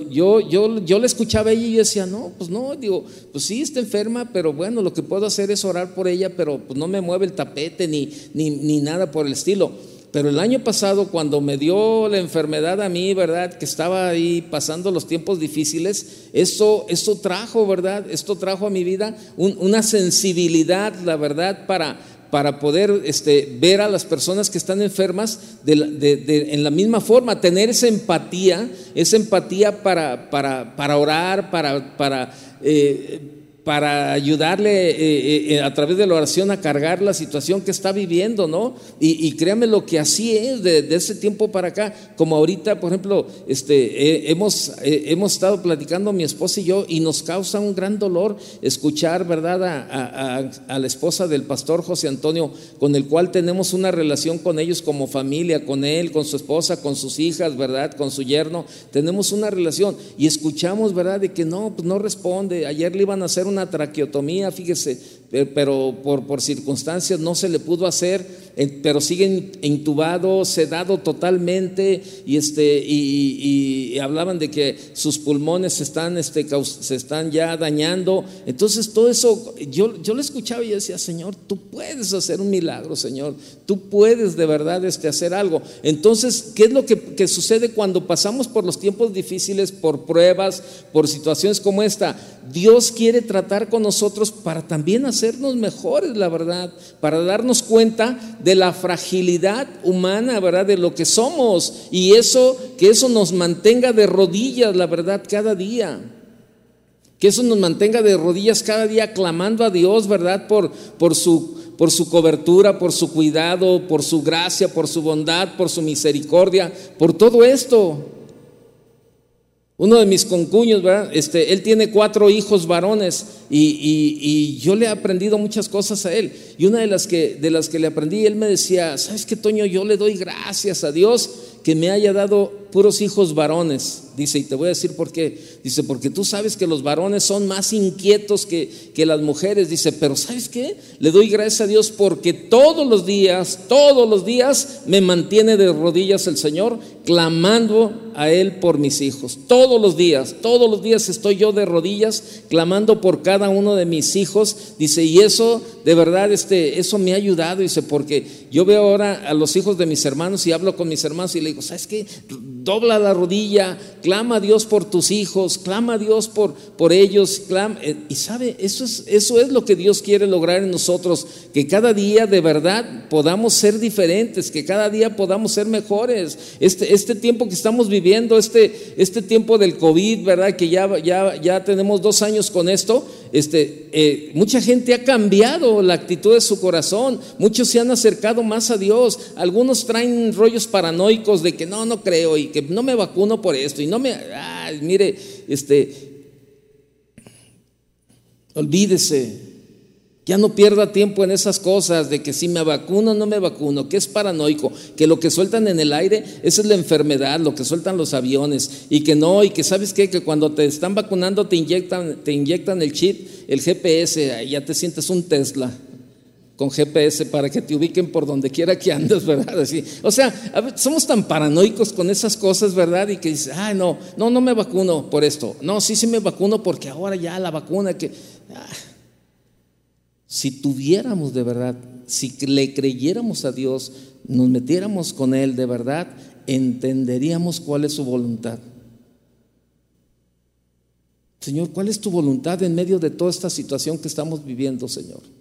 yo, yo, yo le escuchaba a ella y yo decía, no, pues no, digo, pues sí, está enferma, pero bueno, lo que puedo hacer es orar por ella, pero pues no me mueve el tapete ni, ni, ni nada por el estilo. Pero el año pasado, cuando me dio la enfermedad a mí, ¿verdad? Que estaba ahí pasando los tiempos difíciles, eso, eso trajo, ¿verdad? Esto trajo a mi vida una sensibilidad, la verdad, para, para poder este, ver a las personas que están enfermas en la misma forma, tener esa empatía, esa empatía para, orar, para, para eh, para ayudarle eh, eh, eh, a través de la oración a cargar la situación que está viviendo, ¿no? Y, créame lo que así es de, ese tiempo para acá, como ahorita, por ejemplo, este, hemos, hemos estado platicando mi esposa y yo y nos causa un gran dolor escuchar, ¿verdad?, a, la esposa del pastor José Antonio, con el cual tenemos una relación con ellos como familia, con él, con su esposa, con sus hijas, ¿verdad?, con su yerno, tenemos una relación y escuchamos, ¿verdad?, de que no, pues no responde, ayer le iban a hacer una traqueotomía, fíjese, pero por, por circunstancias no se le pudo hacer pero sigue intubado, sedado totalmente y, este, y, hablaban de que sus pulmones están, este, se están ya dañando. Entonces todo eso, yo, yo le escuchaba y decía, Señor, tú puedes hacer un milagro, Señor, tú puedes de verdad este, hacer algo. Entonces, ¿qué es lo que, que sucede cuando pasamos por los tiempos difíciles, por pruebas, por situaciones como esta? Dios quiere tratar con nosotros para también hacernos mejores, la verdad, para darnos cuenta de de la fragilidad humana, ¿verdad? De lo que somos. Y eso, que eso nos mantenga de rodillas, la verdad, cada día. Que eso nos mantenga de rodillas cada día clamando a Dios, ¿verdad? Por, por, su, por su cobertura, por su cuidado, por su gracia, por su bondad, por su misericordia, por todo esto. Uno de mis concuños, ¿verdad? Este, él tiene cuatro hijos varones y, yo le he aprendido muchas cosas a él. Y una de las que, de las que le aprendí, él me decía, ¿sabes qué, Toño? Yo le doy gracias a Dios que me haya dado puros hijos varones. Dice, y te voy a decir por qué. Dice, porque tú sabes que los varones son más inquietos que, que las mujeres. Dice, pero ¿sabes qué? Le doy gracias a Dios porque todos los días, todos los días me mantiene de rodillas el Señor, clamando a Él por mis hijos. Todos los días, todos los días estoy yo de rodillas, clamando por cada uno de mis hijos. Dice, y eso, de verdad, este, eso me ha ayudado. Dice, porque yo veo ahora a los hijos de mis hermanos y hablo con mis hermanos y le digo, ¿sabes qué? Dobla la rodilla, clama a Dios por tus hijos, clama a Dios por, por ellos, clama, eh, y sabe, eso es, eso es lo que Dios quiere lograr en nosotros, que cada día de verdad podamos ser diferentes, que cada día podamos ser mejores. Este, este tiempo que estamos viviendo, este, este tiempo del COVID, ¿verdad? Que ya, ya, ya tenemos dos años con esto, este, eh, mucha gente ha cambiado la actitud de su corazón, muchos se han acercado más a Dios, algunos traen rollos paranoicos de que no, no creo y que no me vacuno por esto y no me, mire, este, olvídese, ya no pierda tiempo en esas cosas de que si me vacuno o no me vacuno, que es paranoico, que lo que sueltan en el aire, esa es la enfermedad, lo que sueltan los aviones, y que no, y que sabes qué, que cuando te están vacunando te inyectan, te inyectan el chip, el GPS, ya te sientes un Tesla con GPS para que te ubiquen por donde quiera que andes, ¿verdad? Así. O sea, somos tan paranoicos con esas cosas, ¿verdad? Y que dices, ay, no, no, no me vacuno por esto. No, sí, sí me vacuno porque ahora ya la vacuna que... Ah. Si tuviéramos de verdad, si le creyéramos a Dios, nos metiéramos con Él de verdad, entenderíamos cuál es su voluntad. Señor, ¿cuál es tu voluntad en medio de toda esta situación que estamos viviendo, Señor?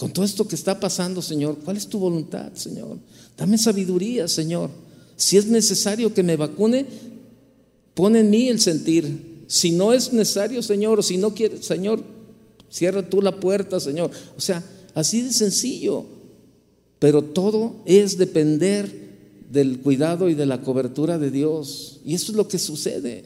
Con todo esto que está pasando, Señor, ¿cuál es tu voluntad, Señor? Dame sabiduría, Señor. Si es necesario que me vacune, pon en mí el sentir. Si no es necesario, Señor, si no quieres, Señor, cierra tú la puerta, Señor. O sea, así de sencillo. Pero todo es depender del cuidado y de la cobertura de Dios. Y eso es lo que sucede.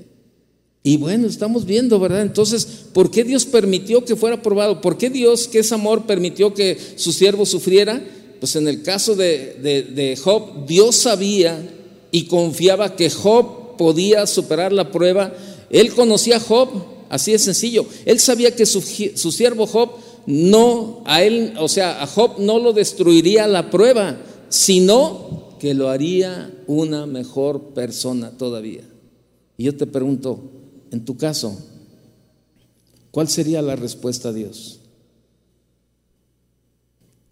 Y bueno, estamos viendo, ¿verdad? Entonces, ¿por qué Dios permitió que fuera probado? ¿Por qué Dios, que es amor, permitió que su siervo sufriera? Pues en el caso de, Job, Dios sabía y confiaba que Job podía superar la prueba. Él conocía a Job, así de sencillo. Él sabía que su, su siervo Job no, a él, o sea, a Job no lo destruiría la prueba, sino que lo haría una mejor persona todavía. Y yo te pregunto, en tu caso, ¿cuál sería la respuesta a Dios?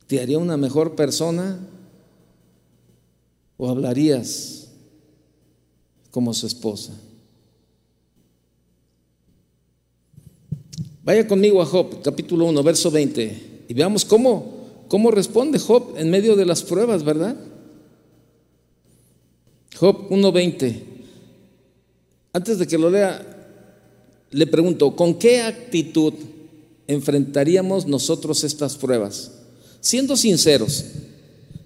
¿Te haría una mejor persona o hablarías como su esposa? Vaya conmigo a Job, capítulo 1, verso 20, y veamos cómo, cómo responde Job en medio de las pruebas, ¿verdad? Job 1.20. Antes de que lo lea, le pregunto, ¿con qué actitud enfrentaríamos nosotros estas pruebas? Siendo sinceros.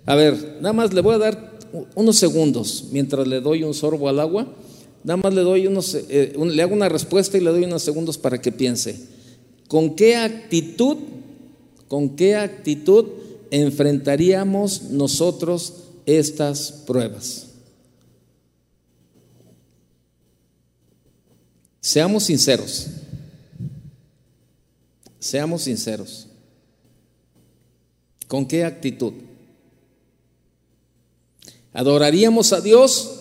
A ver, nada más le voy a dar unos segundos mientras le doy un sorbo al agua. Nada más le doy unos, eh, le hago una respuesta y le doy unos segundos para que piense. ¿Con qué actitud, con qué actitud enfrentaríamos nosotros estas pruebas? Seamos sinceros. Seamos sinceros. ¿Con qué actitud? ¿Adoraríamos a Dios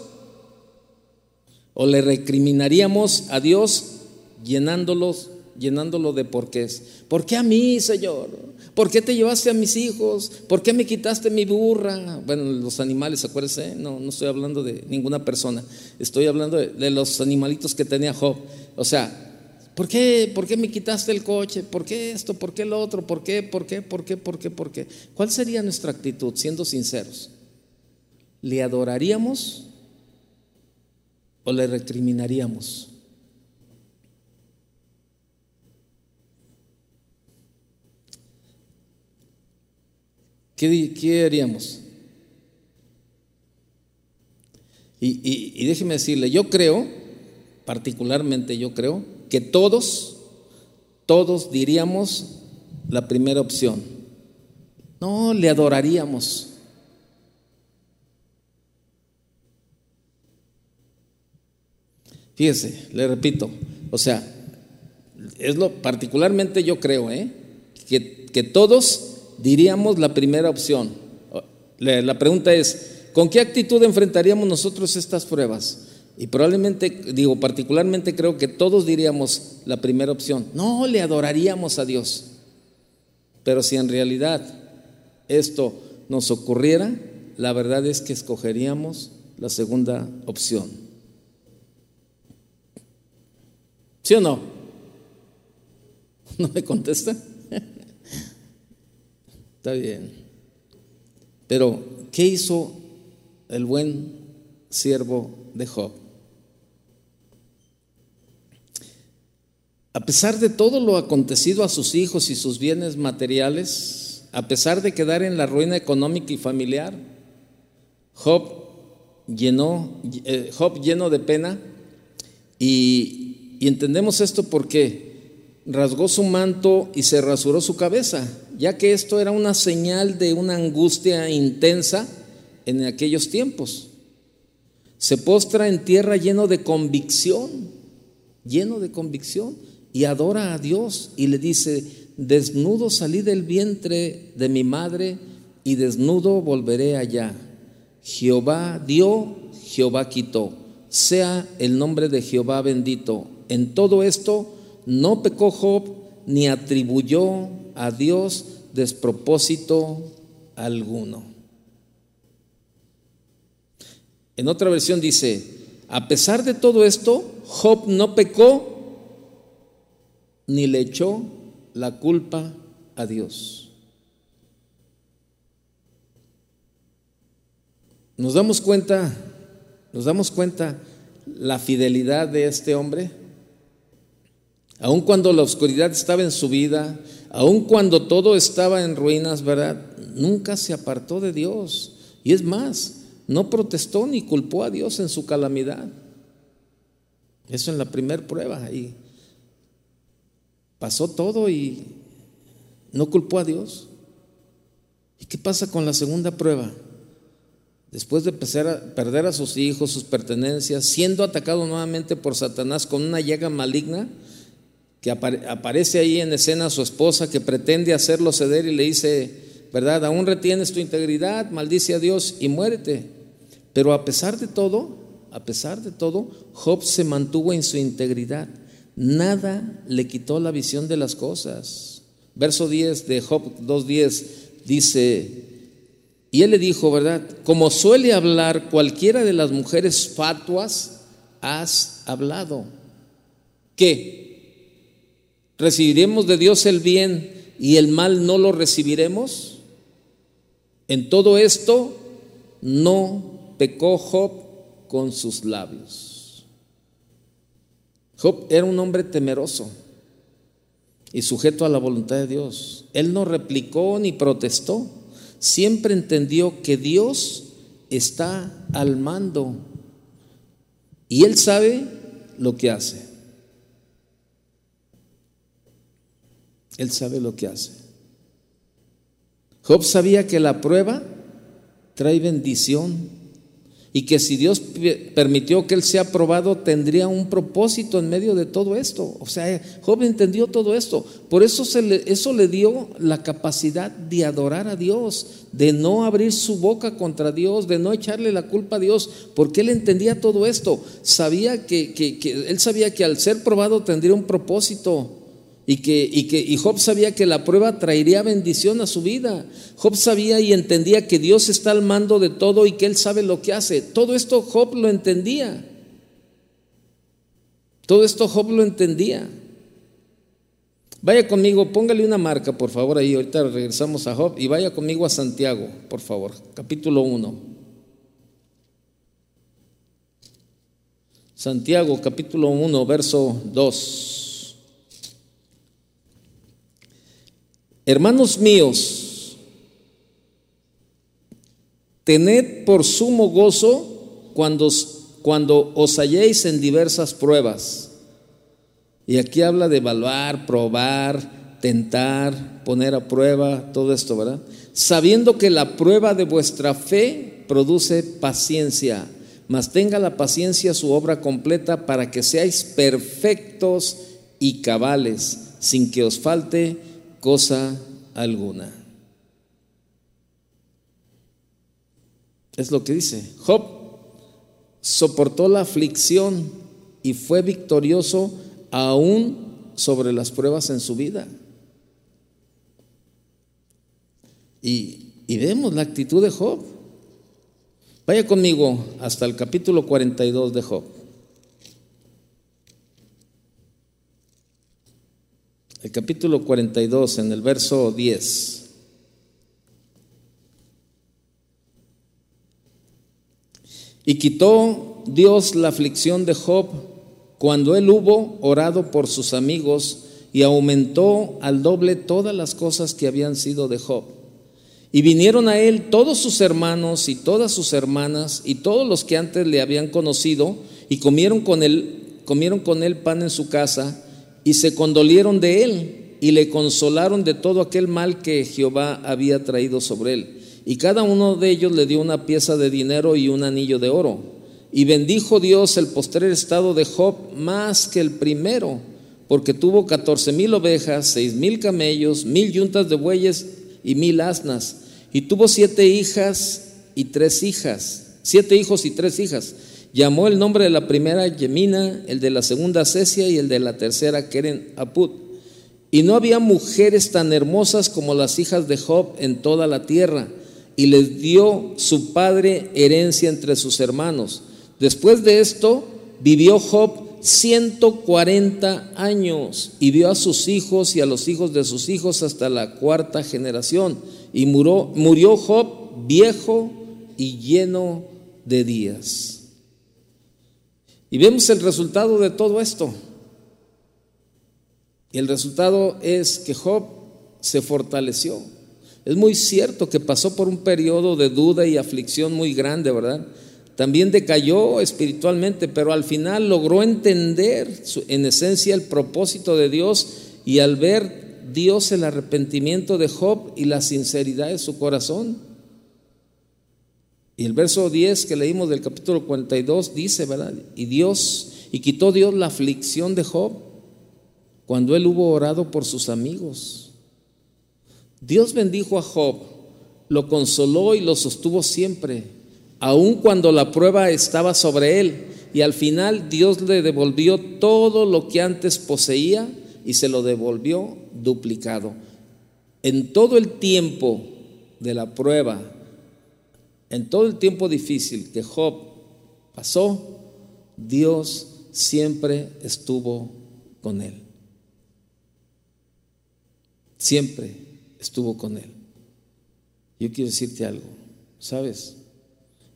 o le recriminaríamos a Dios llenándolos, llenándolo de porqués? ¿Por qué a mí, Señor? ¿Por qué te llevaste a mis hijos? ¿Por qué me quitaste mi burra? Bueno, los animales, acuérdense, no, no estoy hablando de ninguna persona, estoy hablando de, los animalitos que tenía Job. O sea, ¿por qué, ¿por qué me quitaste el coche? ¿Por qué esto? ¿Por qué lo otro? ¿Por qué? ¿Por qué? ¿Por qué? ¿Por qué? ¿Por qué? ¿Cuál sería nuestra actitud, siendo sinceros? ¿Le adoraríamos o le recriminaríamos? ¿Qué, haríamos? Y, déjeme decirle, yo creo, particularmente yo creo, que todos, todos diríamos la primera opción. No, le adoraríamos. Fíjese, le repito, o sea, es lo particularmente yo creo, ¿eh? que, que todos diríamos la primera opción. La pregunta es, ¿con qué actitud enfrentaríamos nosotros estas pruebas? Y probablemente, digo, particularmente creo que todos diríamos la primera opción. No, le adoraríamos a Dios. Pero si en realidad esto nos ocurriera, la verdad es que escogeríamos la segunda opción. ¿Sí o no? ¿No me contesta? Está bien. Pero, ¿qué hizo el buen siervo de Job? A pesar de todo lo acontecido a sus hijos y sus bienes materiales, a pesar de quedar en la ruina económica y familiar, Job llenó, eh, Job lleno de pena y, y entendemos esto porque rasgó su manto y se rasuró su cabeza, ya que esto era una señal de una angustia intensa en aquellos tiempos. Se postra en tierra lleno de convicción, lleno de convicción, y adora a Dios y le dice, desnudo salí del vientre de mi madre y desnudo volveré allá. Jehová dio, Jehová quitó. Sea el nombre de Jehová bendito. En todo esto no pecó Job ni atribuyó a Dios despropósito alguno. En otra versión dice, a pesar de todo esto, Job no pecó ni le echó la culpa a Dios. Nos damos cuenta, nos damos cuenta la fidelidad de este hombre. Aun cuando la oscuridad estaba en su vida, aun cuando todo estaba en ruinas, ¿verdad? Nunca se apartó de Dios. Y es más, no protestó ni culpó a Dios en su calamidad. Eso en la primera prueba. Y pasó todo y no culpó a Dios. ¿Y qué pasa con la segunda prueba? después de perder a sus hijos, sus pertenencias, siendo atacado nuevamente por Satanás con una llaga maligna, que aparece ahí en escena su esposa que pretende hacerlo ceder y le dice, ¿verdad? Aún retienes tu integridad, maldice a Dios y muérete. Pero a pesar de todo, a pesar de todo, Job se mantuvo en su integridad. Nada le quitó la visión de las cosas. Verso 10 de Job 2.10 dice, y él le dijo, ¿verdad? Como suele hablar cualquiera de las mujeres fatuas, has hablado. ¿Qué? ¿Recibiremos de Dios el bien y el mal no lo recibiremos? En todo esto no pecó Job con sus labios. Job era un hombre temeroso y sujeto a la voluntad de Dios. Él no replicó ni protestó siempre entendió que Dios está al mando y él sabe lo que hace. Él sabe lo que hace. Job sabía que la prueba trae bendición y que si Dios permitió que él sea probado, tendría un propósito en medio de todo esto. O sea, Job entendió todo esto. Por eso se le, eso le dio la capacidad de adorar a Dios, de no abrir su boca contra Dios, de no echarle la culpa a Dios, porque él entendía todo esto. Sabía que, que él sabía que al ser probado tendría un propósito. Y que, y que y Job sabía que la prueba traería bendición a su vida. Job sabía y entendía que Dios está al mando de todo y que Él sabe lo que hace. Todo esto Job lo entendía. Todo esto Job lo entendía. Vaya conmigo, póngale una marca, por favor, ahí. Ahorita regresamos a Job y vaya conmigo a Santiago, por favor, capítulo 1. Santiago, capítulo 1, verso 2. Hermanos míos, tened por sumo gozo cuando, cuando os halléis en diversas pruebas. Y aquí habla de evaluar, probar, tentar, poner a prueba, todo esto, ¿verdad? Sabiendo que la prueba de vuestra fe produce paciencia, mas tenga la paciencia su obra completa para que seáis perfectos y cabales, sin que os falte cosa alguna. Es lo que dice. Job soportó la aflicción y fue victorioso aún sobre las pruebas en su vida. Y, y vemos la actitud de Job. Vaya conmigo hasta el capítulo 42 de Job. El capítulo 42 en el verso 10. Y quitó Dios la aflicción de Job cuando él hubo orado por sus amigos y aumentó al doble todas las cosas que habían sido de Job. Y vinieron a él todos sus hermanos y todas sus hermanas y todos los que antes le habían conocido y comieron con él, comieron con él pan en su casa y se condolieron de él y le consolaron de todo aquel mal que Jehová había traído sobre él. Y cada uno de ellos le dio una pieza de dinero y un anillo de oro. Y bendijo Dios el postrer estado de Job más que el primero, porque tuvo catorce mil ovejas, seis mil camellos, mil yuntas de bueyes y mil asnas. Y tuvo siete hijas y tres hijas, siete hijos y tres hijas. Llamó el nombre de la primera Yemina, el de la segunda Cesia y el de la tercera Keren Aput. Y no había mujeres tan hermosas como las hijas de Job en toda la tierra y les dio su padre herencia entre sus hermanos. Después de esto, vivió Job 140 años y vio a sus hijos y a los hijos de sus hijos hasta la cuarta generación. Y murió, murió Job viejo y lleno de días. Y vemos el resultado de todo esto. Y el resultado es que Job se fortaleció. Es muy cierto que pasó por un periodo de duda y aflicción muy grande, ¿verdad? También decayó espiritualmente, pero al final logró entender en esencia el propósito de Dios y al ver Dios el arrepentimiento de Job y la sinceridad de su corazón. Y el verso 10 que leímos del capítulo 42 dice, ¿verdad? Y Dios, y quitó Dios la aflicción de Job cuando él hubo orado por sus amigos. Dios bendijo a Job, lo consoló y lo sostuvo siempre, aun cuando la prueba estaba sobre él. Y al final Dios le devolvió todo lo que antes poseía y se lo devolvió duplicado. En todo el tiempo de la prueba, en todo el tiempo difícil que Job pasó, Dios siempre estuvo con él. Siempre estuvo con él. Yo quiero decirte algo, ¿sabes?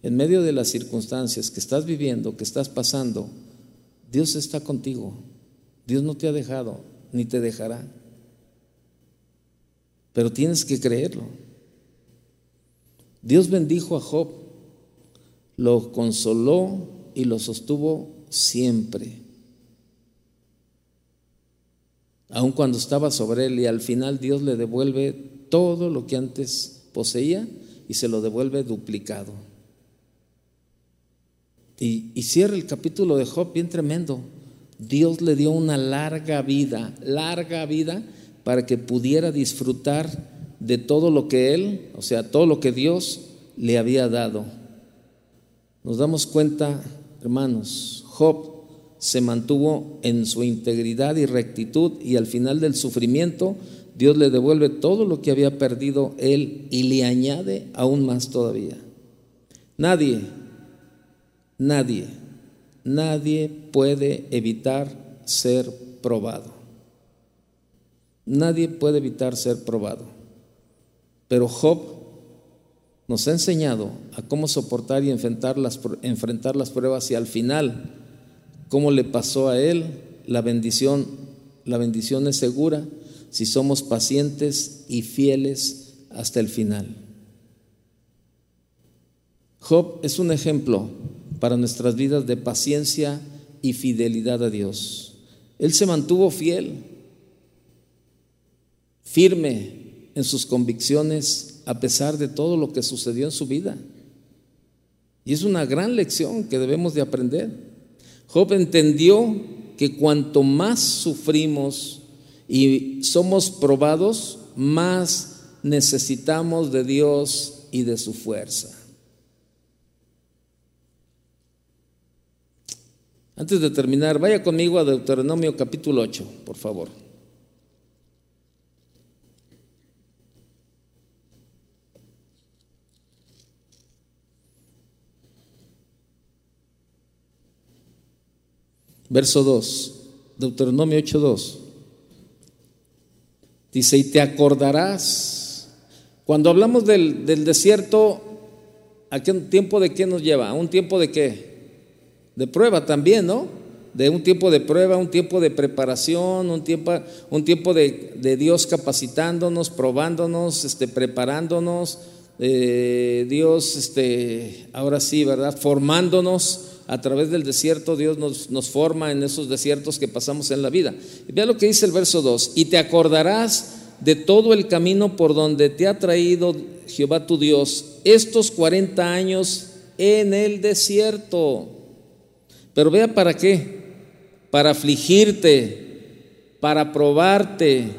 En medio de las circunstancias que estás viviendo, que estás pasando, Dios está contigo. Dios no te ha dejado, ni te dejará. Pero tienes que creerlo. Dios bendijo a Job, lo consoló y lo sostuvo siempre aun cuando estaba sobre él, y al final Dios le devuelve todo lo que antes poseía y se lo devuelve duplicado. Y, y cierra el capítulo de Job bien tremendo. Dios le dio una larga vida, larga vida, para que pudiera disfrutar de todo lo que él, o sea, todo lo que Dios le había dado. Nos damos cuenta, hermanos, Job se mantuvo en su integridad y rectitud y al final del sufrimiento Dios le devuelve todo lo que había perdido él y le añade aún más todavía. Nadie, nadie, nadie puede evitar ser probado. Nadie puede evitar ser probado. Pero Job nos ha enseñado a cómo soportar y enfrentar las, enfrentar las pruebas y al final cómo le pasó a él, la bendición, la bendición es segura si somos pacientes y fieles hasta el final. Job es un ejemplo para nuestras vidas de paciencia y fidelidad a Dios. Él se mantuvo fiel, firme en sus convicciones a pesar de todo lo que sucedió en su vida. Y es una gran lección que debemos de aprender. Job entendió que cuanto más sufrimos y somos probados, más necesitamos de Dios y de su fuerza. Antes de terminar, vaya conmigo a Deuteronomio capítulo 8, por favor. Verso 2, Deuteronomio 8.2. Dice, y te acordarás. Cuando hablamos del, del desierto, ¿a qué tiempo de qué nos lleva? ¿A un tiempo de qué? De prueba también, ¿no? De un tiempo de prueba, un tiempo de preparación, un tiempo, un tiempo de, de Dios capacitándonos, probándonos, este, preparándonos, eh, Dios, este, ahora sí, ¿verdad? Formándonos a través del desierto, Dios nos, forma en esos desiertos que pasamos en la vida. Vea lo que dice el verso 2, y te acordarás de todo el camino por donde te ha traído Jehová tu Dios estos 40 años en el desierto. Pero vea para qué, para afligirte, para probarte,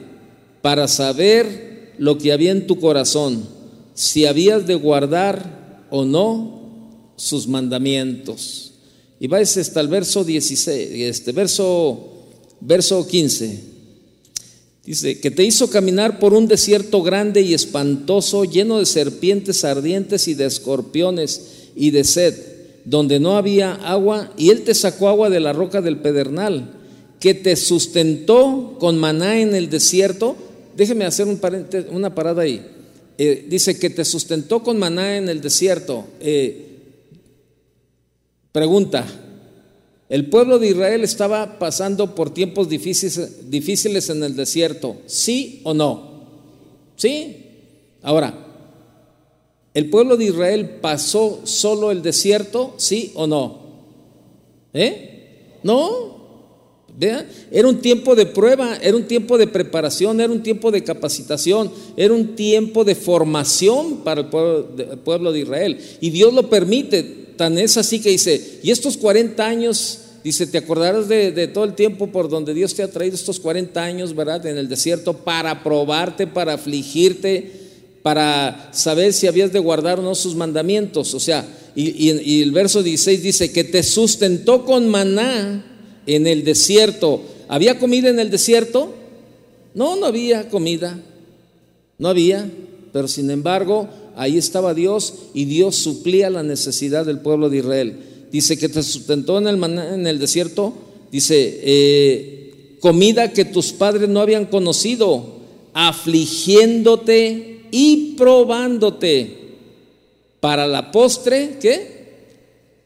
para saber lo que había en tu corazón si habías de guardar o no sus mandamientos. Y vais hasta el verso 16, este verso, verso 15. Dice, que te hizo caminar por un desierto grande y espantoso, lleno de serpientes ardientes y de escorpiones y de sed, donde no había agua, y él te sacó agua de la roca del pedernal, que te sustentó con maná en el desierto. Déjeme hacer un una parada ahí. Eh, dice que te sustentó con maná en el desierto. Eh, pregunta, ¿el pueblo de Israel estaba pasando por tiempos difíciles, en el desierto? ¿Sí o no? ¿Sí? Ahora, ¿el pueblo de Israel pasó solo el desierto? ¿Sí o no? ¿Eh? ¿No? Era un tiempo de prueba, era un tiempo de preparación, era un tiempo de capacitación, era un tiempo de formación para el pueblo de, Israel. Y Dios lo permite, tan es así que dice, y estos 40 años, dice, te acordarás de, todo el tiempo por donde Dios te ha traído estos 40 años, ¿verdad? En el desierto, para probarte, para afligirte, para saber si habías de guardar o no sus mandamientos. O sea, y, y el verso 16 dice, que te sustentó con maná en el desierto. ¿Había comida en el desierto? No, no había comida. No había, pero sin embargo, ahí estaba Dios y Dios suplía la necesidad del pueblo de Israel. Dice que te sustentó en el, desierto, dice, eh, comida que tus padres no habían conocido, afligiéndote y probándote para la postre, ¿qué?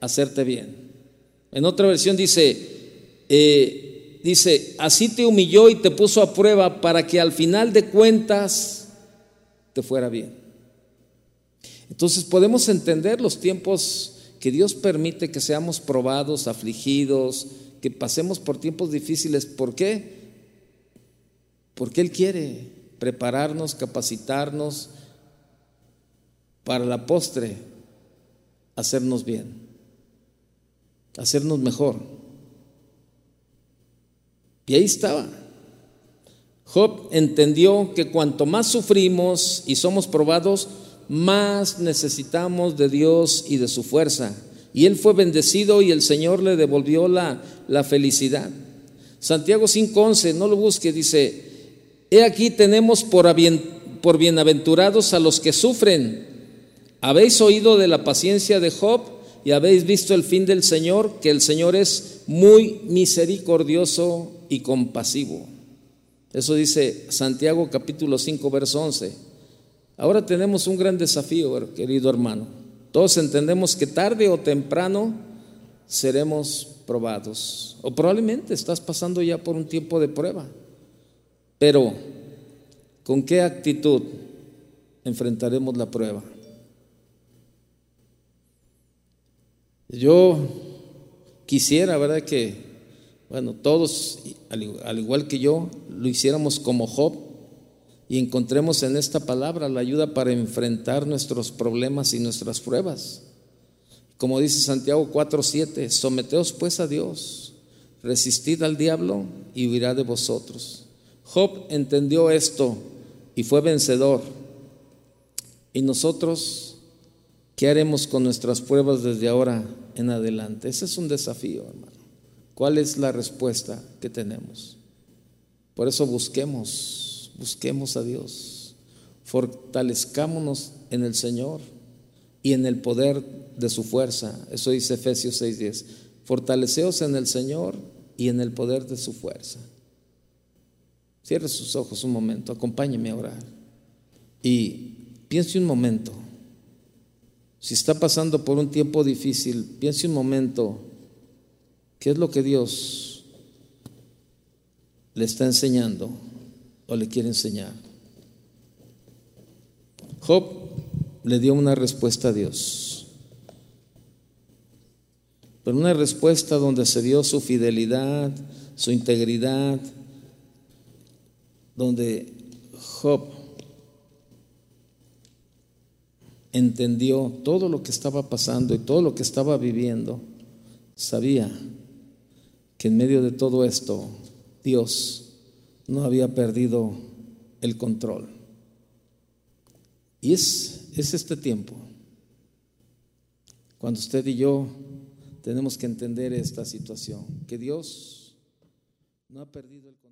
Hacerte bien. En otra versión dice, eh, dice, así te humilló y te puso a prueba para que al final de cuentas te fuera bien. Entonces podemos entender los tiempos que Dios permite que seamos probados, afligidos, que pasemos por tiempos difíciles. ¿Por qué? Porque Él quiere prepararnos, capacitarnos para la postre, hacernos bien, hacernos mejor. Y ahí estaba. Job entendió que cuanto más sufrimos y somos probados, más necesitamos de Dios y de su fuerza. Y él fue bendecido y el Señor le devolvió la, la felicidad. Santiago 5:11, no lo busque, dice, he aquí tenemos por, por bienaventurados a los que sufren. ¿Habéis oído de la paciencia de Job y habéis visto el fin del Señor, que el Señor es muy misericordioso y compasivo. Eso dice Santiago capítulo 5, verso 11. Ahora tenemos un gran desafío, querido hermano. Todos entendemos que tarde o temprano seremos probados. O probablemente estás pasando ya por un tiempo de prueba. Pero, ¿con qué actitud enfrentaremos la prueba? Yo quisiera, ¿verdad? Que bueno, todos, al igual que yo, lo hiciéramos como Job y encontremos en esta palabra la ayuda para enfrentar nuestros problemas y nuestras pruebas. Como dice Santiago 4:7, someteos pues a Dios, resistid al diablo y huirá de vosotros. Job entendió esto y fue vencedor. ¿Y nosotros qué haremos con nuestras pruebas desde ahora en adelante? Ese es un desafío, hermano. ¿Cuál es la respuesta que tenemos? Por eso busquemos, busquemos a Dios, fortalezcámonos en el Señor y en el poder de su fuerza. Eso dice Efesios 6:10. Fortaleceos en el Señor y en el poder de su fuerza. Cierre sus ojos un momento, acompáñeme a orar. Y piense un momento. Si está pasando por un tiempo difícil, piense un momento. ¿Qué es lo que Dios le está enseñando o le quiere enseñar? Job le dio una respuesta a Dios, pero una respuesta donde se dio su fidelidad, su integridad, donde Job entendió todo lo que estaba pasando y todo lo que estaba viviendo, sabía que en medio de todo esto Dios no había perdido el control. Y es, es este tiempo, cuando usted y yo tenemos que entender esta situación, que Dios no ha perdido el control.